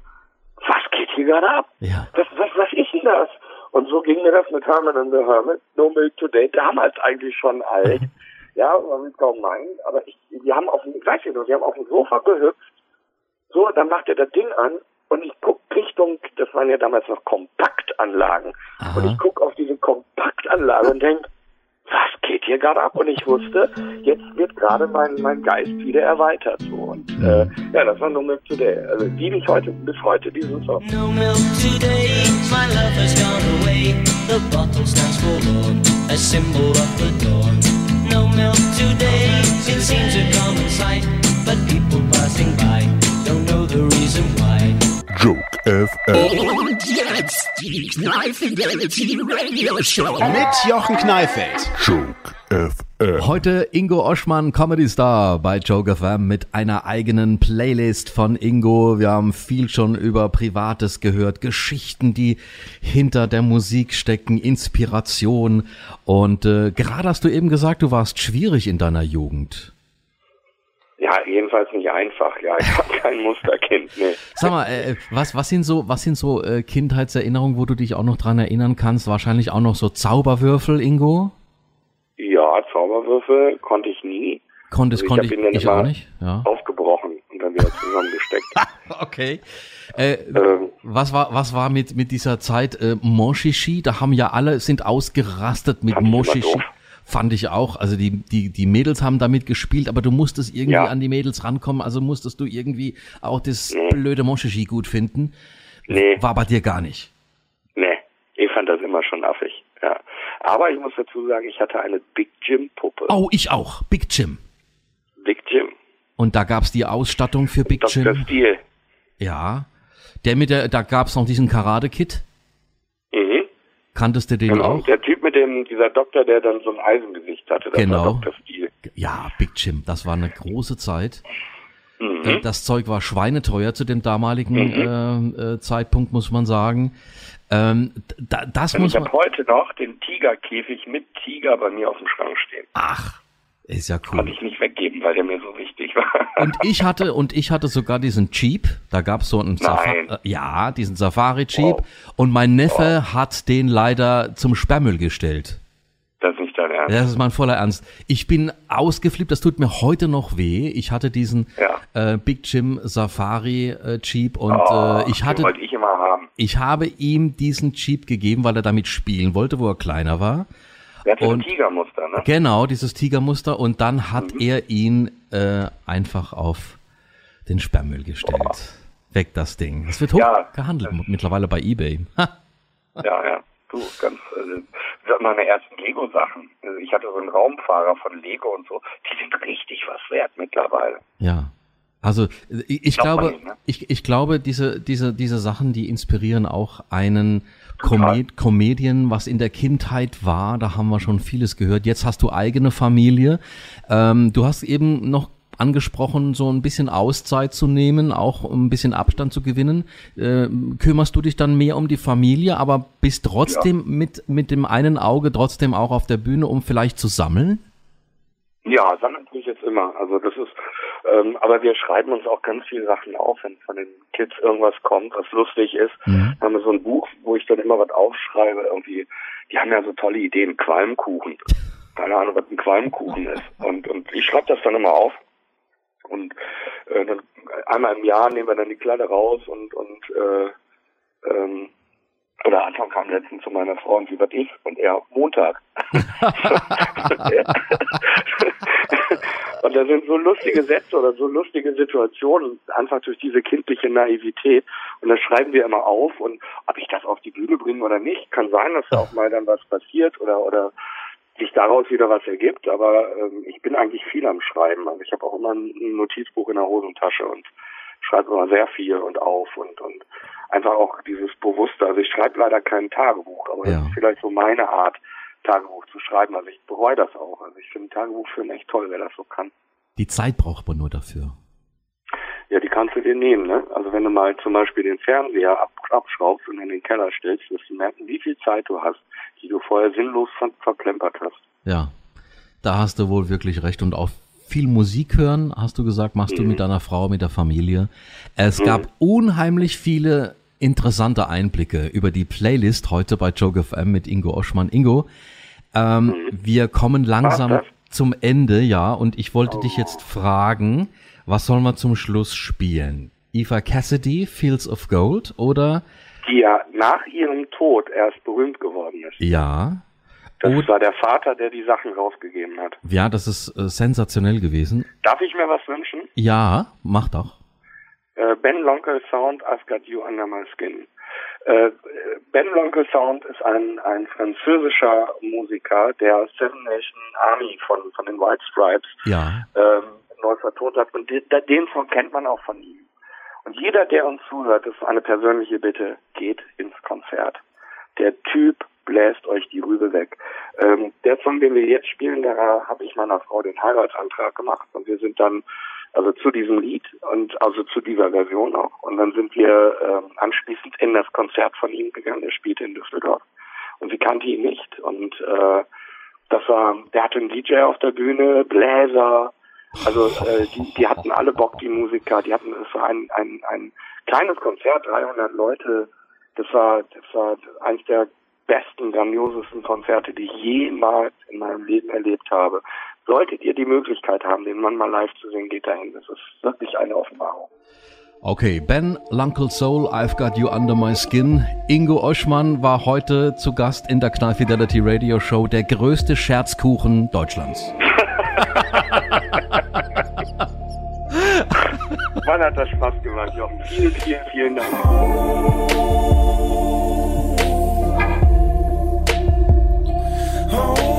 was geht hier gerade ab? Ja. Was, was, was ist denn das? Und so ging mir das mit Herman and the Hermit, No Milk Today, damals eigentlich schon alt. Ja, man will es kaum meinen, aber ich, wir haben auf dem, ich weiß nicht noch, wir haben auf dem Sofa gehüpft, so, dann macht er das Ding an und ich guck Richtung, das waren ja damals noch Kompaktanlagen, Aha. und ich guck auf diese Kompaktanlage und denk, was geht hier gerade ab? Und ich wusste, jetzt wird gerade mein, mein Geist wieder erweitert. So. Und äh, ja, das war No Milk Today. Also liebe ich heute bis heute diesen Song. No milk today, my love has gone away. The bottle stands forlorn, a symbol of the dawn. No milk today, it seems a common sight, but people passing by Joke FM. Und jetzt die Knife Fidelity Radio Show mit Jochen Kneifeld. Joke FM. Heute Ingo Oschmann, Comedy Star bei Joke FM mit einer eigenen Playlist von Ingo. Wir haben viel schon über Privates gehört, Geschichten, die hinter der Musik stecken, Inspiration. Und äh, gerade hast du eben gesagt, du warst schwierig in deiner Jugend. Ja, jedenfalls nicht einfach. Ja, ich war kein Musterkind. Nee. Sag mal, äh, was, was sind so, was sind so äh, Kindheitserinnerungen, wo du dich auch noch dran erinnern kannst? Wahrscheinlich auch noch so Zauberwürfel, Ingo? Ja, Zauberwürfel konnte ich nie. Konntest, Also ich konnte ich, ich immer auch nicht. Ja. Aufgebrochen und dann wieder zusammengesteckt. Okay. Äh, Ähm. was war, was war mit, mit dieser Zeit äh, Moshishi? Da haben ja alle, sind ausgerastet mit ich Moshishi. Fand ich auch. Also die, die, die Mädels haben damit gespielt, aber du musstest irgendwie Ja. an die Mädels rankommen, also musstest du irgendwie auch das Nee. blöde Moshishi gut finden. Nee, War bei dir gar nicht. nee. Ich fand das immer schon affig. Ja. Aber ich muss dazu sagen, ich hatte eine Big Jim Puppe. Oh, ich auch. Big Jim. Big Jim. Und da gab's die Ausstattung für Big Dr. Jim. Steel. Ja. Der mit der, da gab's noch diesen Karate-Kit. Mhm. Kanntest du den Genau. auch? Der Typ mit dem, dieser Doktor, der dann so ein Eisengesicht hatte, Genau. Ja, Big Jim. Das war eine große Zeit. Äh, Das Zeug war schweineteuer zu dem damaligen Mhm. äh, äh, Zeitpunkt, muss man sagen. Ähm, da, das Also muss ich habe heute noch den Tigerkäfig mit Tiger bei mir auf dem Schrank stehen. Ach, ist ja Konnte cool. ich nicht weggeben, weil der mir so wichtig war. Und ich hatte und ich hatte sogar diesen Jeep. Da gab es so einen Safari, äh, ja, diesen Safari Jeep. Wow. Und mein Neffe hat den leider zum Sperrmüll gestellt. das ist nicht dein Ernst. Das ist mein voller Ernst. Ich bin ausgeflippt, das tut mir heute noch weh. Ich hatte diesen Ja. äh, Big Jim Safari äh, Jeep und Oh, äh, ich den hatte, wollte ich immer haben. ich habe ihm diesen Jeep gegeben, weil er damit spielen wollte, wo er kleiner war. Der hat so ein Und- Tigermuster, ne? Genau, dieses Tigermuster und dann hat Mhm. er ihn äh, einfach auf den Sperrmüll gestellt. Weg das Ding. Das wird hoch Ja, gehandelt mittlerweile bei eBay. Ha. Ja, ja. Du, ganz, äh, das meine ersten Lego-Sachen. Also ich hatte so einen Raumfahrer von Lego und so. Die sind richtig was wert mittlerweile. Ja. Also äh, ich, ich glaube, nicht, ne? ich, ich glaube, diese, diese, diese Sachen, die inspirieren auch einen Comed Comedian, was in der Kindheit war, da haben wir schon vieles gehört. Jetzt hast du eigene Familie. Ähm, du hast eben noch angesprochen, so ein bisschen Auszeit zu nehmen, auch um ein bisschen Abstand zu gewinnen. Äh, kümmerst du dich dann mehr um die Familie, aber bist trotzdem mit, mit dem einen Auge trotzdem auch auf der Bühne, um vielleicht zu sammeln? Ja, sammeln tue ich jetzt immer. Also das ist, ähm, aber wir schreiben uns auch ganz viele Sachen auf, wenn von den Kids irgendwas kommt, was lustig ist. Mhm. Haben wir so ein Buch, wo ich dann immer was aufschreibe. Irgendwie, die haben ja so tolle Ideen, Qualmkuchen. Keine Ahnung, was ein Qualmkuchen ist. Und und ich schreibe das dann immer auf. Und äh, dann einmal im Jahr nehmen wir dann die Kleider raus und und äh, ähm, oder Anton kam letztens zu meiner Frau und sie was ist und er Montag. und da sind so lustige Sätze oder so lustige Situationen, einfach durch diese kindliche Naivität. Und das schreiben wir immer auf und ob ich das auf die Bühne bringe oder nicht, kann sein, dass da auch mal dann was passiert oder oder sich daraus wieder was ergibt, aber ähm, ich bin eigentlich viel am Schreiben. Also ich habe auch immer ein Notizbuch in der Hosentasche und schreibe immer sehr viel und auf und und einfach auch dieses Bewusste. Also ich schreibe leider kein Tagebuch, aber Ja. das ist vielleicht so meine Art, Tagebuch zu schreiben. Also ich bereue das auch. Also ich finde Tagebuch führen echt toll, wer das so kann. Die Zeit braucht man nur dafür. Ja, die kannst du dir nehmen, ne? Also wenn du mal zum Beispiel den Fernseher ab, abschraubst und in den Keller stellst, wirst du merken, wie viel Zeit du hast, die du vorher sinnlos ver verplempert hast. Ja, da hast du wohl wirklich recht. Und auch viel Musik hören, hast du gesagt, machst du mit deiner Frau, mit der Familie. Es gab unheimlich viele interessante Einblicke über die Playlist heute bei Joke FM mit Ingo Oschmann. Ingo, ähm, wir kommen langsam zum Ende, ja, und ich wollte dich jetzt fragen, was sollen wir zum Schluss spielen? Eva Cassidy, Fields of Gold oder Die ja nach ihrem Tod erst berühmt geworden ist. ja? Das Oder- war der Vater, der die Sachen rausgegeben hat. Ja, das ist äh, sensationell gewesen. Darf ich mir was wünschen? Ja, mach doch. Äh, ben Lonkel Sound, I've Got You Under My Skin. Äh, ben Lonkel Sound ist ein, ein französischer Musiker, der Seven Nation Army von, von den White Stripes Ja. ähm, neu vertont hat. Und den, den Song kennt man auch von ihm. Und jeder, der uns zuhört, das ist eine persönliche Bitte, geht ins Konzert. Der Typ bläst euch die Rübe weg. Ähm, der Song, den wir jetzt spielen, da habe ich meiner Frau den Heiratsantrag gemacht und wir sind dann also zu diesem Lied und also zu dieser Version auch. Und dann sind wir ähm, anschließend in das Konzert von ihm gegangen. Er spielte in Düsseldorf und sie kannte ihn nicht und äh, das war, der hatte einen DJ auf der Bühne, Bläser, also äh, die, die hatten alle Bock, die Musiker, die hatten, es war ein, ein, ein kleines Konzert, 300 Leute, das war, das war eines der besten, grandiosesten Konzerte, die ich jemals in meinem Leben erlebt habe solltet ihr die Möglichkeit haben, den Mann mal live zu sehen, geht dahin. Das ist wirklich eine Offenbarung. Okay, Ben Lunkel Soul, I've Got You Under My Skin. Ingo Oschmann war heute zu Gast in der Knall Fidelity Radio Show, der größte Scherzkuchen Deutschlands. Wann hat das Spaß gemacht, Jochen? Vielen, vielen, vielen Dank. Oh.